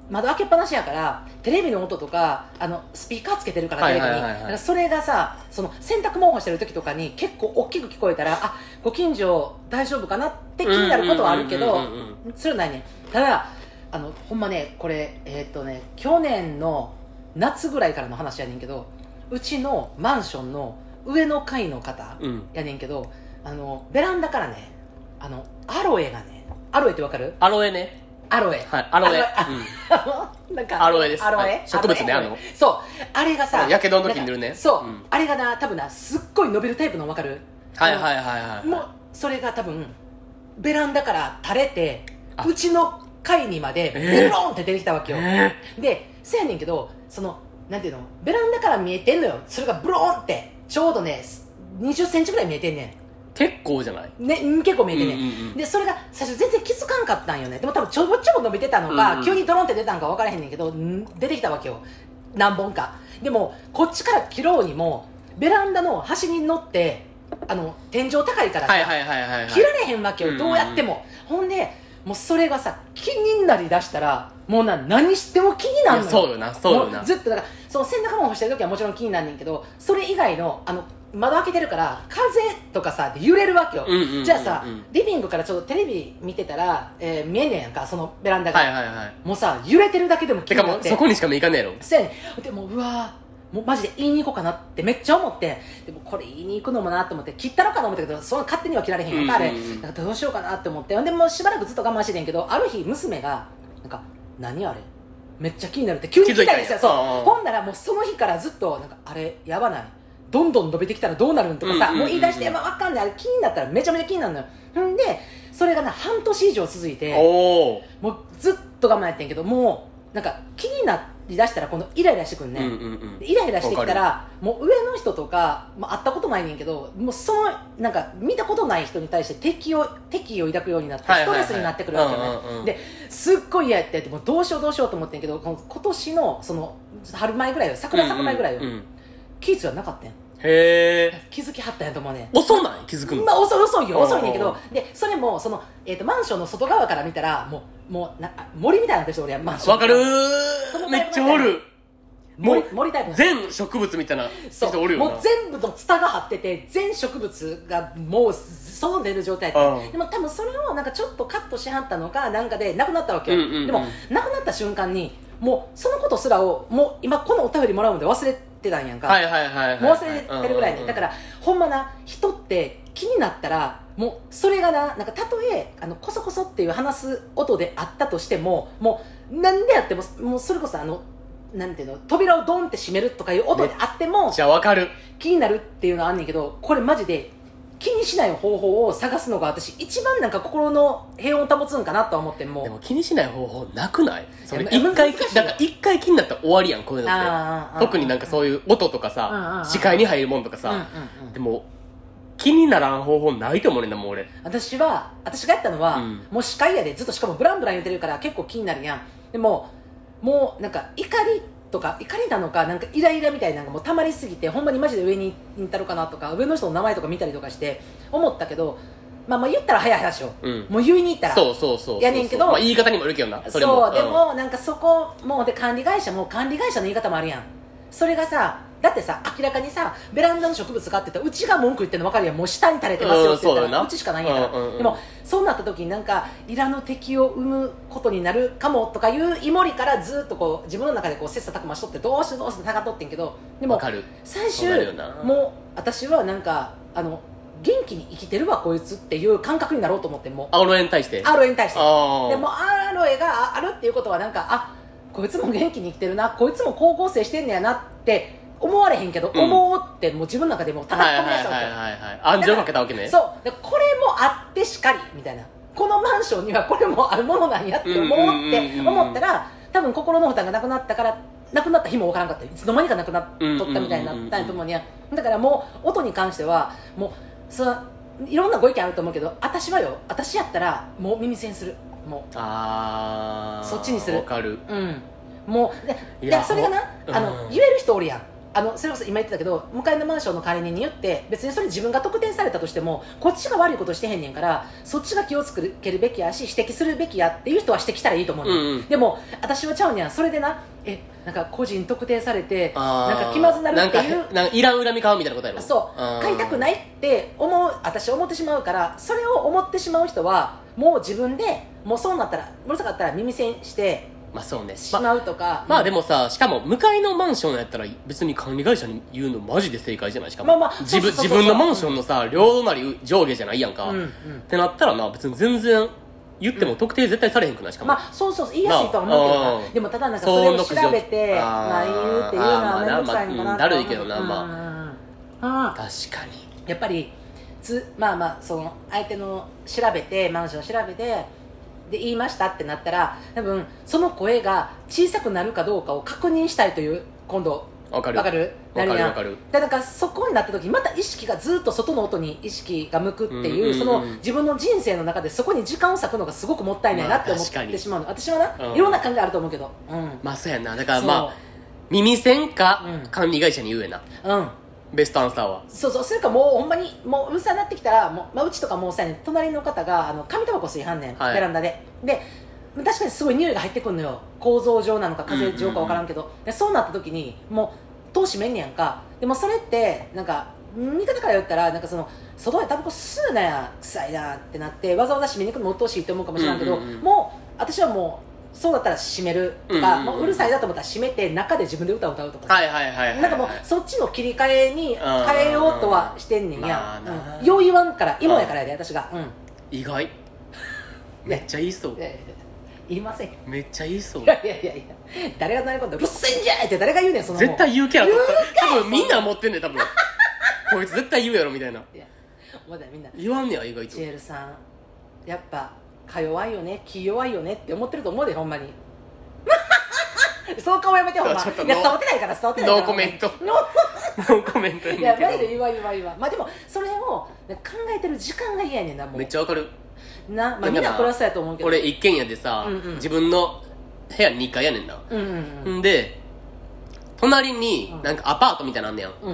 窓開けっぱなしやからテレビの音とかあのスピーカーつけてるからはいテレビに、それがさその洗濯物干してる時とかに結構大きく聞こえたらあご近所大丈夫かなって気になることはあるけどうんうんうんうんそれはないねん。ただあのほんまねこれえーっとね去年の夏ぐらいからの話やねんけどうちのマンションの上の階の方、うん。やねんけどあのベランダからねあのアロエがねアロエってわかる？アロエねアロエ。はいアロエ。なんかアロエです。アロエ、はい植物ねあの。そう。あれがさやけどの時に塗るね。そう、うん。あれがな多分なすっごい伸びるタイプのわかる？はいはいはいはい。もうそれが多分ベランダから垂れてあ。うちの階にまでえー。ベロンって出てきたわけよ、えでせやねんけどそのなんていうの？ベランダから見えてんのよ。それがブローンってちょうどね2 0ンチぐらい見えてんねー結構じゃない？んねうん結構見えてんね。ん、うんうんうん。でそれが最初全然気づかんかったんよね。でも多分ちょぼちょぼ伸びてたのか、うんうん。急にドロンって出たんか分からへんねんけどん出てきたわけよ。何本か。でもこっちから切ろうにもベランダの端に乗ってあの天井高いからさ、はいはい切られへんわけよ、うんどうやっても。ほんでもうそれがさ気になりだしたらもうな何しても気になるのよ。そうよなそうよな。ずっとだからその洗濯物干してる時はもちろん気になんねんけどそれ以外のあの窓開けてるから風とかさで揺れるわけよ、うんうんうんうんじゃあさリビングからちょっとテレビ見てたら、えー見えんねんやんかそのベランダが、はいはいはいもうさ揺れてるだけでも気てになって。かもうそこにしかも行かねえやろそうやねん。でもううわーもうマジで言いに行こうかなってめっちゃ思って。でもこれ言いに行くのもなと思って切ったのかな思ったけどその勝手には切られへんやんかあれうんうん。うんだからどうしようかなって思って。でもうしばらくずっと我慢しててんけどある日娘がなんか何あれ？めっちゃ気になるって急に聞いたりした気づいたんや。そう。うんうんほんならもうその日からずっとなんかあれやばない？どんどん伸びてきたらどうなるんとかさ、うんうんうんうん。もう言い出して、まあ、わかんない。あれ気になったらめちゃめちゃ気になる。のよほんでそれがな半年以上続いてもうずっと我慢やってんけどもうなんか気になりだしたら今度イライラしてくんね、うんうんうん。でイライラしてきたらもう上の人とか、まあ、会ったことないねんけどもうそのなんか見たことない人に対して敵を敵意を抱くようになってストはいはい。はいレスになってくるわけよね、うんうんうん。ですっごい嫌やっててもうどうしようどうしようと思ってんけどこの今年のその春前ぐらいよ。桜咲く前ぐらいよ、うんうんうん。気ぃつはなかったんへえ気づきはったんやと思うねん。遅ない？気づくの。まあ遅い遅いよ。うん遅いねんけど。でそれもその、えー、とマンションの外側から見たらもうもうな森みたいなんでしょ俺はマンション。わかるめっちゃおる。森森タイプ全植物みたいなそう。人おるよな。もう全部のツタが張ってて全植物がもう外に出る状態やってうん。でも多分それをなんかちょっとカットしはったのかなんかでなくなったわけよ、うんうんうん。でもなくなった瞬間にもうそのことすらをもう今このお便りもらうんで忘れてたんやんか、はいはいはいはいもう忘れてるぐらいね、うんうんうん。だからほんまな人って気になったらもうそれがななんかたとえあのコソコソっていう話す音であったとしてももうなんでやってももうそれこそあのなんていうの扉をドンって閉めるとかいう音であってもじゃあわかる。気になるっていうのはあんねんけどこれマジで気にしない方法を探すのが私一番なんか心の平穏を保つんかなとは思ってんもでも気にしない方法なくない？それ一回一回気になったら終わりやんこういうのって。特になんかそういう音とかさ視界に入るもんとかうんうんさうん。でも気にならん方法ないと思うねんなもう俺。私は私がやったのは、うん。もう視界やで。ずっとしかもブランブラン言ってるから結構気になるやん。でももうなんか怒りとか怒りなのかなんかイライラみたいなのがもう溜まりすぎてほんまにマジで上に行ったのかなとか上の人の名前とか見たりとかして思ったけどまあまあ言ったら早い話よ。うん。もう言いに行ったらそうそうそうやねんけどまあ言い方にもよるけどなそれも。そうでもなんかそこもうで管理会社も管理会社の言い方もあるやん。それがさだってさ明らかにさベランダの植物買ってたらうちが文句言ってるの分かるやん。もう下に垂れてますよって言ったうんそうちしかないんやから、うんうんうん。でもそうなった時になんかイラの敵を生むことになるかもとかいうイモリからずっとこう自分の中でこう切磋琢磨しとってどうしてどうして戦っとってんけどでも最終もう私はなんかあの元気に生きてるわこいつっていう感覚になろうと思ってもう。あ俺に対して？アロエに対して。ああでもアロエがあるっていうことはなんかあこいつも元気に生きてるなこいつも高校生してんねやなって思われへんけど、うん。思うってもう自分の中でもう叩きはい込み出したわけよ、はいはいはいはい暗示をかけたわけね。そう。でこれもあってしかりみたいな。このマンションにはこれもあるものなんやって思うって思ったら多分心の負担がなくなったからなくなった日も分からんかった。いつの間にかなくなっとったみたいになったんやと思うにゃだからもう音に関してはもうそのいろんなご意見あると思うけど私はよ私やったらもう耳栓する。もああそっちにする。わかる。ううん。もうでいやでそれがなあの、うん。言える人おるやんあのそれこそ今言ってたけど向かいのマンションの管理人に言って別にそれ自分が特定されたとしてもこっちが悪いことしてへんねんからそっちが気をつけるべきやし指摘するべきやっていう人は指摘したらいいと思ううんうん。でも私はちゃうにゃん。それでなえなんか個人特定されてなんか気まずなるっていう。なんかいらん恨み買うみたいなことやろ。そう。買いたくないって思う私思ってしまうからそれを思ってしまう人はもう自分でもうそうなったらうるさかったら耳栓してまあそうね。しままうとか、まあでもさしかも向かいのマンションやったら別に管理会社に言うのマジで正解じゃないしかも、まあまあ自分自分のマンションのさ両隣上下じゃないやんか、っうんうん。てなったらな別に全然言っても特定絶対されへんくない？しかも、まあそうそう言いやすいとは思うけどでもただなんかそれを調べてまあ言うっていうのは面倒くさいのかなまあまあだるいけどな。うんまうんうん。確かに。やっぱりつまあまあその相手の調べてマンション調べてで言いましたってなったら多分その声が小さくなるかどうかを確認したいという今度。わかる。わかる？なやんるわかる。でなんかそこになった時また意識がずっと外の音に意識が向くっていう,、その自分の人生の中でそこに時間を割くのがすごくもったいないなって思ってしまうの、私はな、うん。いろんな考えあると思うけど。うん。まあそうやな。だからまあ耳栓かうん。管理会社に言うやな。うんベストアンサーは？そうそうそれかもうほんまにもううるさになってきたらもう、まあ、うちとかもうさ隣の方があの紙タバコ吸いはんねん、はい。ベランダで。で確かにすごい匂いが入ってくるのよ。構造上なのか風上か分からんけど、でそうなった時にもう戸閉めんねやんか。でもそれってなんか見方から言ったらなんかその外でタバコ吸うなや臭いなってなってわざわざ閉めに行くのも鬱陶しいって思うかもしれんけど、うんうんうん。もう私はもうそうだったら閉めるとか、うんうんうん。もううるさいなと思ったら閉めて中で自分で歌を歌うとかさ。はいはいはいはいなんかもうそっちの切り替えに変えようとはしてんねんまやうん。よう言わんから芋やからやで私が。うん。意外。めっちゃ言いそう。言いませんいめっちゃ言いそう。やいやいやいや。誰がなり込んで「うるせえんじゃい!」って誰が言うねんその絶対言うキャラ。多分みんな思ってんねん多分。こいつ絶対言うやろみたいな。いやまだみんな。言わんねや意外と。ジエルさん。やっぱか弱いよね気弱いよねって思ってると思うでほんまに。そう顔やめてほんま。いや伝わってないから伝わってないから。ノーコメント。ノ ノーコメントやいやマジで言わん言わん言わん。まあでもそれを考えてる時間が嫌やねんなもう。どめっちゃわかる。な、まあ、みんなプラスやと思うけど。俺一軒家でさ、うんうん。自分の部屋2階やねんな、うんうんうん。んで隣にうん。なんかアパートみたいなのあんねやうん。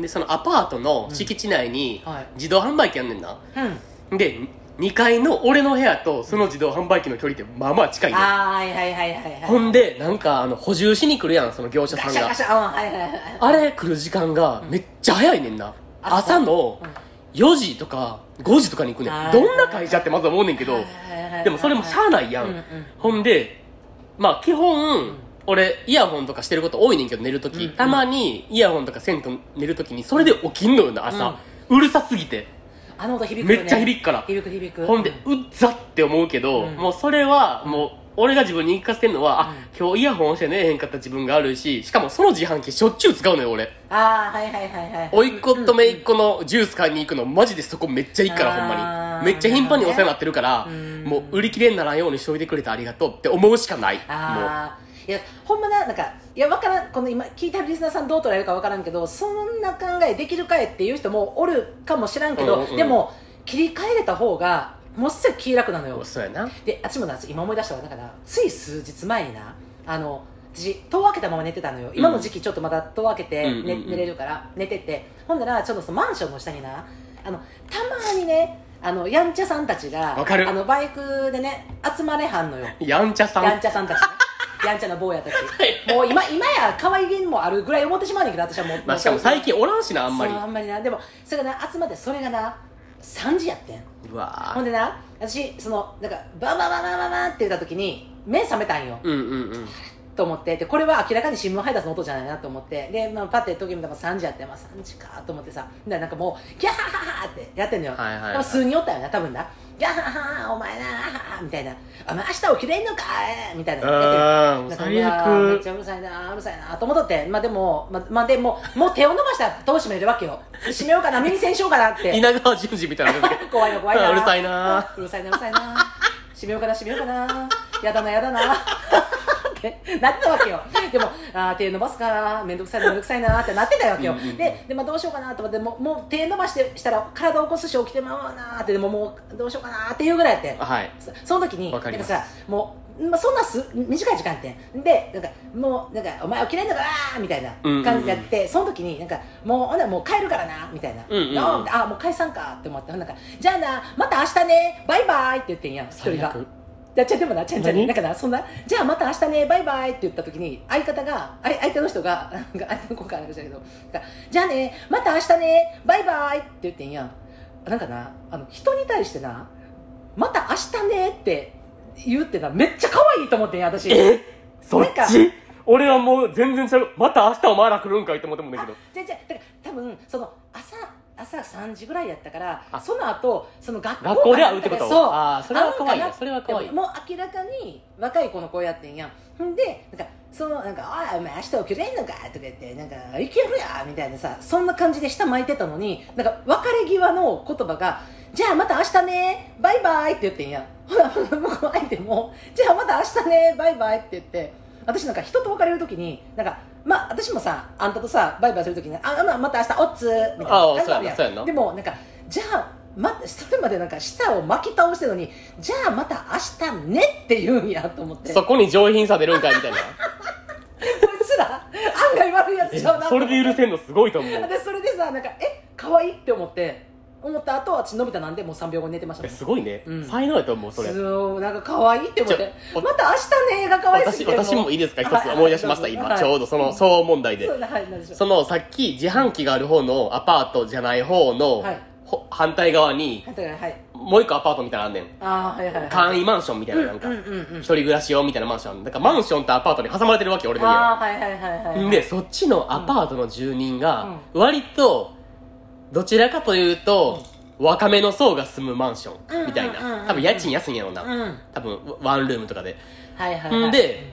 んでそのアパートの敷地内にはい。自動販売機あんねんな。うん。で2階の俺の部屋とその自動販売機の距離ってまあまあ近いね。んあーはいはいはいはいはい。ほんでなんかあの補充しに来るやんその業者さんが。ガシャガシャうんはいはいはいあれ来る時間がめっちゃ早いねんな、朝朝の4時とか5時とかに行くねあー。んどんな会社ってまず思うねんけどでもそれもしゃあないやん、うんうんほんでまあ基本、俺イヤホンとかしてること多いねんけど寝るとき、うんたまにイヤホンとかせんと寝るときにそれで起きんのよな朝、うるさすぎてあの音響くよね。めっちゃ響くから。響く響く。ほんでうっざって思うけど、うん。もうそれはもう俺が自分に言い聞かせてんのは、あうん。今日イヤホンして寝えへんかった自分があるししかもその自販機しょっちゅう使うのよ俺。ああはいはいはいはい。甥っ子と姪っ子のジュース買いに行くのマジでそこめっちゃいいからほんまに。めっちゃ頻繁にお世話になってるからうん。もう売り切れにならんようにしといてくれてありがとうって思うしかない。もう。ああいやほんまななんかいやわからんこの今聞いてるリスナーさんどう捉えるかわからんけどそんな考えできるかいっていう人もおるかもしらんけど、うんうんでも切り替えれた方がもっすぐ気楽なのよ。そうやな。であっちもな今思い出したわ。だからつい数日前になあの私戸を開けたまま寝てたのよ。今の時期ちょっとまだ戸を開けて、うん。ねうんうんうん。寝れるから寝てて。ほんならちょっとそのマンションの下になあのたまにねあのやんちゃさんたちがわかる。あのバイクでね集まれはんのよ。やんちゃさん。やんちゃさんたちねやんちゃな坊やたち。もう今今や可愛げもあるぐらい思ってしまうねんけど私はもう。まあしかも最近おらんしなあんまり。そうあんまりな。でもそれがな集まってそれがな3時やってん。うわほんでな私そのなんかババババババって言った時に目覚めたんよ。うんうんうんと思ってでこれは明らかに新聞配達の音じゃないなと思ってで、まあ、パッて時計見たら3時やって、まあ、3時かと思ってさでなんかもうギャーハハハってやってんのよ、はいはいはい。数人おったよな多分な。ギャーハハハお前なみたいな。お前明日起きれんのかいみたいな。なんか最うわーめっ悪ちゃうるさいなうるさいなと思っとって。まあでもまあ、まあ、でももう手を伸ばしたら戸を閉めるわけよ。閉めようかな耳栓しようかなって。稲川淳二みたいな。怖いな怖いな。うるさいなうるさいなうるさいな閉めようかな閉めようかなやだなやだなっ てなってたわけよ。でもあー手伸ばすかめんどくさいなめんどくさいなってなってたわけよ、うんうんうんでで、まあ、どうしようかなと思ってもうもう手伸ばしてしたら体を起こすし起きてまうわなーってでももうどうしようかなっていうぐらいやって。はい。そその時になんかさもう、まあ、そんなす短い時間って。でなんかもうなんかお前起きれんのかなみたいな感じでやって、その時になんかもうほんならもう帰るからなみたいな、うんうんうん。ああもう解散かって思って。なんかじゃあなまた明日ねバイバイって言ってんやん一人がやっちゃでもなちゃんちゃん何？だからそんなじゃあまた明日ねバイバイって言った時に相方があい相手の人がなんか相手の子かなんかじゃけどじゃあねまた明日ねバイバイって言ってんやん。なんかなあの人に対してなまた明日ねって言うってなめっちゃ可愛いと思ってんや私。え？そっち？俺はもう全然ちゃうまた明日お前ら来るんかいって思ってもんだあけど。じゃあじゃあだから多分その朝朝3時ぐらいやったからあ。その後その学校学校で会うってこと？そう。あーそれはそれは可愛い。でももう明らかに若い子の声やってんやん。んでなんかそのなんか「おいお前明日起きれんのか?」とか言って「なんかいけるや!」みたいなさそんな感じで舌巻いてたのになんか別れ際の言葉が「じゃあまた明日ねバイバイ」って言ってんやん。ほら向こう相手も「じゃあまた明日ねバイバイ」って言って私なんか人と別れるときになんかまあ私もさあんたとさバイバイするときに「あまあまた明日おっつ」みたいなああ感じあるやん。でもなんかじゃあま、それまでなんか舌を巻き倒してるのにじゃあまた明日ねって言うんやと思って。そこに上品さ出るんかいみたいな。こいつら案外悪いやつえちゃうなそれで許せんのすごいと思う。でそれでさなんかえ可愛いって思って思った後私のび太なんでもう3秒後に寝てましたえすごいね、うん。才能やと思うそれ。そうなんか可愛いって思って。また明日ねが可愛すぎ私て私もいいですか？一つ思い出しました今。ちょうどその騒音問題でそのさっき自販機がある方のアパートじゃない方の、反対側にはいはい。もう一個アパートみたいなのあんねん。ああはいはいはい。簡易マンションみたいななんか、うんうんうんうん。一人暮らし用みたいなマンション。だからマンションとアパートに挟まれてるわけ俺の家は。はいはいはいはいはい。でそっちのアパートの住人が割とどちらかというと若めの層が住むマンションみたいな。ん多分家賃安いんやろうな。うん。多分ワンルームとかで。はいはいはい。んで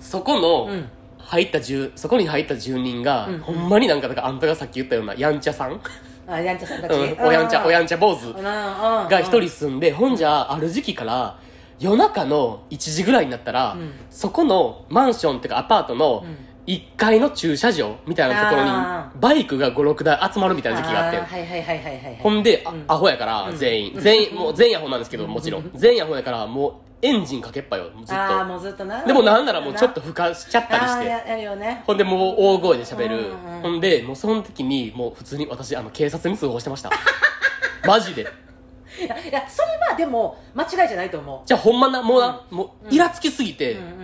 そこのうん。入った住そこに入った住人がうん。ほんまになんかだからあんたがさっき言ったようなやんちゃさん。あやんちゃさんたち。うん。おやんちゃおやんちゃ坊主がが一人住んでほんじゃある時期から夜中の1時ぐらいになったら、うん。そこのマンションっていうかアパートのうん1階の駐車場みたいなところにあバイクが56台集まるみたいな時期があってはいはいはいはいはいはい。ほんで、あうん。アホやからうん。全員、全員 もう全員アホなんですけどもちろん。全員アホやからもうエンジンかけっぱよずっああともうずっとな。でもなんならもうちょっとふかしちゃったりして。ややるよね。ほんでもう大声で喋る、うんうんほんでもうその時にもう普通に私あの警察に通報してました。マジで。いやいやそれはでも間違いじゃないと思じゃあほんまなもうな、もううんイラつきすぎて、ううんうんうん。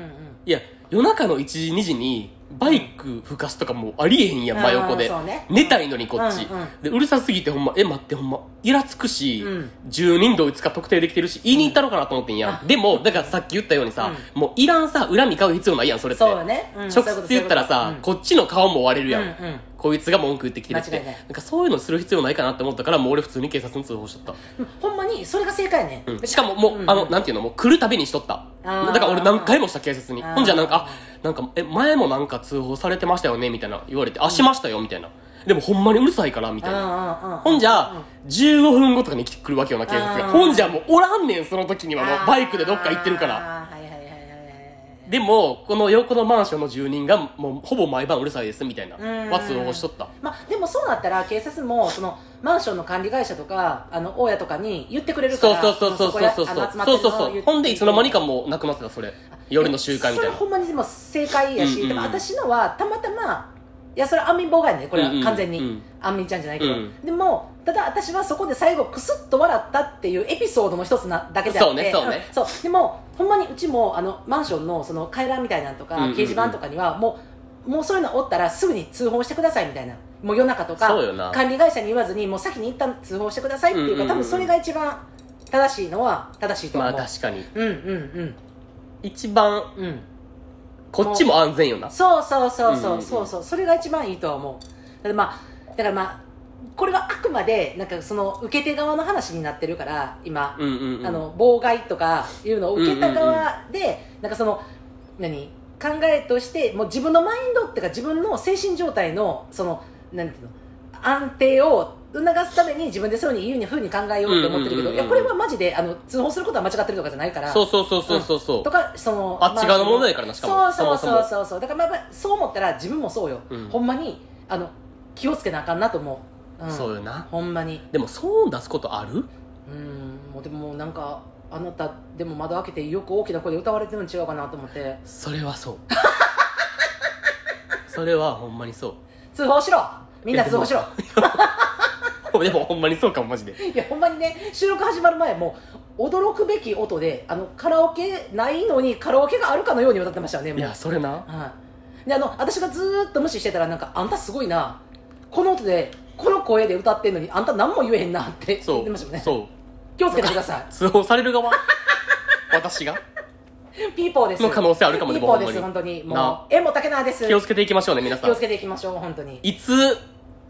いや夜中の1時2時にバイク吹かすとかもうありえへんやん、うん。真横で、ね。寝たいのにこっち、うんうん。でうるさすぎてほんまえ待ってほんまイラつくし、うん。住人同一か特定できてるし言いに行ったろかなと思ってんやん、でもだからさっき言ったようにさ、もういらんさ恨み買う必要ないやんそれって。そうよね。うん直接言ったらさ、こっちの顔も割れるやん、うんうん。こいつが文句言ってきてるって。なんかそういうのする必要ないかなって思ったからもう俺普通に警察に通報しとった。うん。ほんまにそれが正解ねうん。しかももう、うん。あの、なんていうの、もう来るたびにしとった。だから俺何回もした警察に。ほんじゃなんか、あ、なんか、え、前もなんか通報されてましたよね？みたいな言われて、あ、しましたよみたいな。でもほんまにうるさいからみたいな。なほんじゃ、15分後とかに来てくるわけよな、警察が。ほんじゃもうおらんねん、その時にはもうバイクでどっか行ってるから。でも、この横のマンションの住人がもうほぼ毎晩うるさいですみたいな。うん。は通報しとった。まあ、でもそうなったら警察もそのマンションの管理会社とかあの大家とかに言ってくれるからそうそうそうそうそうそうそうそうそう。ほんでいつの間にかもうなくなってたそれ。夜の集会みたいな。それほんまにでも正解やし、うんうんうん。でも私のはたまたまいやそれは安眠妨害ねこれは。完全に、うん。安眠ちゃんじゃないけど、うん。でもただ私はそこで最後クスッと笑ったっていうエピソードの一つなだけであって。そうねそうね。ん。そう。でもほんまにうちもあのマンションのその階段みたいなのとか、掲示板とかにはもうもうそういうのおったらすぐに通報してくださいみたいな。もう夜中とか管理会社に言わずにもう先に一旦通報してくださいっていうか、多分それが一番正しいのは正しいと思う、まあ確かに。うんうん一番うんうんこっちも安全よな。そうそうそうそう,、うんうんうん。そうそう。それが一番いいとは思う。だからまあだからまあこれはあくまでなんかその受け手側の話になってるから今、うんうんうん。あの妨害とかいうのを受けた側で、なんかその何？考えとしてもう自分のマインドっていうか自分の精神状態のそのなんていうの？安定を促すために自分でそういうふうに考えようって思ってるけど、いやこれはマジであの通報することは間違ってるとかじゃないから。そうそうそうそうそうそう。とかそのあっち側の問題やからなしかも。そうそうそうそうそう。だからまあまあそう思ったら自分もそうよ、うん。ほんまにあの気をつけなあかんなと思う、うん、そうよな。ほんまに。でもそう出すことある？うん。もうでもなんかあなたでも窓開けてよく大きな声で歌われてるの違うかなと思って。それはそう。それはほんまにそう。通報しろ。みんな通報しろでもほんまにそうかもマジで。いやほんまにね収録始まる前も驚くべき音であのカラオケないのにカラオケがあるかのように歌ってましたよねもいうやそれな。はい、であの私がずーっと無視してたらなんかあんたすごいな。この音でこの声で歌ってんのにあんた何も言えへんなって言そうってましたよね。そう。気をつけてくださ 通報される側？私が？いピーポーです。の可能性あるかもねピーポーです本当に。もな。う縁も竹縄です。気をつけていきましょうね皆さん。気をつけていきましょう本当に。いつ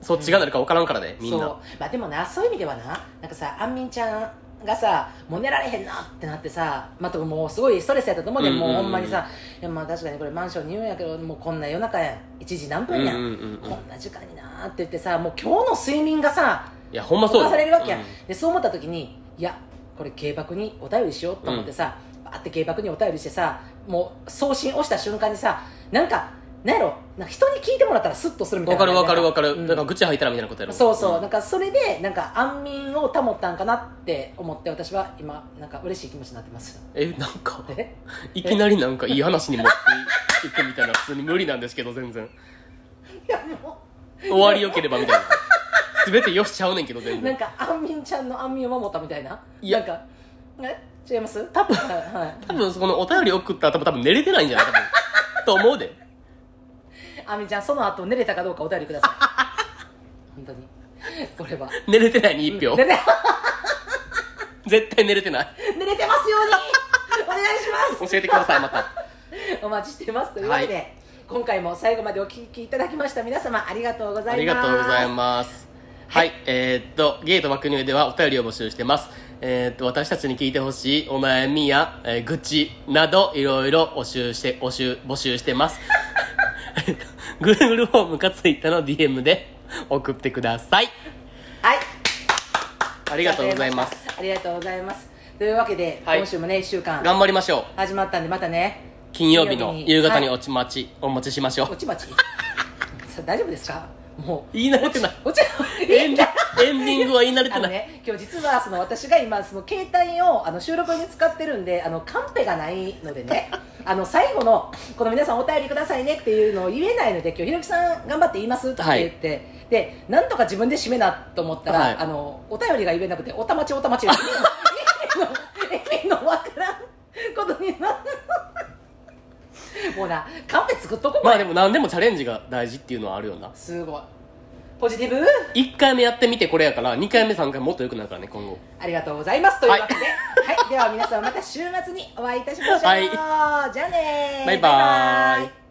そっちがなるか分からんからねみんそう。なまあでもなそういう意味ではななんかさあんみんちゃんがさもう寝られへんなってなってさまあ、もうすごいストレスやったと思うで、うんうんうんもうほんまにさ。いやまあ確かにこれマンションに言うんやけどもうこんな夜中やん。1時何分やん,、うんうんうんうん。こんな時間になーって言ってさもう今日の睡眠がさいやほんまそう侵されるわけやん、うん。でそう思った時にいやこれ軽薄にお便りしようと思ってさ、バーって軽薄にお便りしてさもう送信押した瞬間にさなんかなんやろ？なんか人に聞いてもらったらスッとするみたいな分かる分かる分かる、うん。だから愚痴吐いたらみたいなことやろ。そうそう、んなん。かそれでなんか安眠を保ったんかなって思って私は今なんか嬉しい気持ちになってます。えなんかえ？いきなりなんかいい話に持っていくみたいな普通に無理なんですけど全然。いやも終わりよければみたいな。全てよしちゃうねんけど全然。うなんか安眠ちゃんの安眠を守ったみたいな？いや。なんかえ？違います？多分。はい、はい、多分そのお便り送ったら多分多分寝れてないんじゃない？多分。と思うで安眠ちゃんその後寝れたかどうかお便りください。本当に。これは。寝れてないに1票。寝れ 絶対寝れてない。寝れてますように。お願いします。教えてくださいまた。お待ちしてますというわけで、今回も最後までお聞きいただきました皆様ありがとうございます。ありがとうございます。はい、えーっとゲート爆乳ではお便りを募集してます。えーっと私たちに聞いてほしいお悩みや、えー愚痴などいろいろ募集して募集募集してます。えっと Google フォームか Twitter の DM で送ってください。はい。ありがとうございます。ありがとうございます。というわけで、はい。今週もね1週間頑張りましょう。始まったんでまたね金曜日の夕方にはい。おちまち、お待ちしましょう。おちまち？さ大丈夫ですか？もう言い慣れてない。おちエンディエンディングは言い慣れてない、ね、今日実はその私が今その携帯をあの収録に使ってるんであのカンペがないのでね あの最後のこの皆さんお便りくださいねっていうのを言えないので今日ひろきさん頑張って言いますって言って、でなんとか自分で締めなと思ったら、はい。あのお便りが言えなくておたまちおたまち 意味のわからんことになる もうなカンペ作っとこうまあでも何でもチャレンジが大事っていうのはあるよな。すごい。ポジティブ？1回目やってみてこれやから2回目3回目もっと良くなるからね今後。ありがとうございます。というわけで、はい、では皆さんまた週末にお会いいたしましょう。はい。じゃあねー。バイバーイ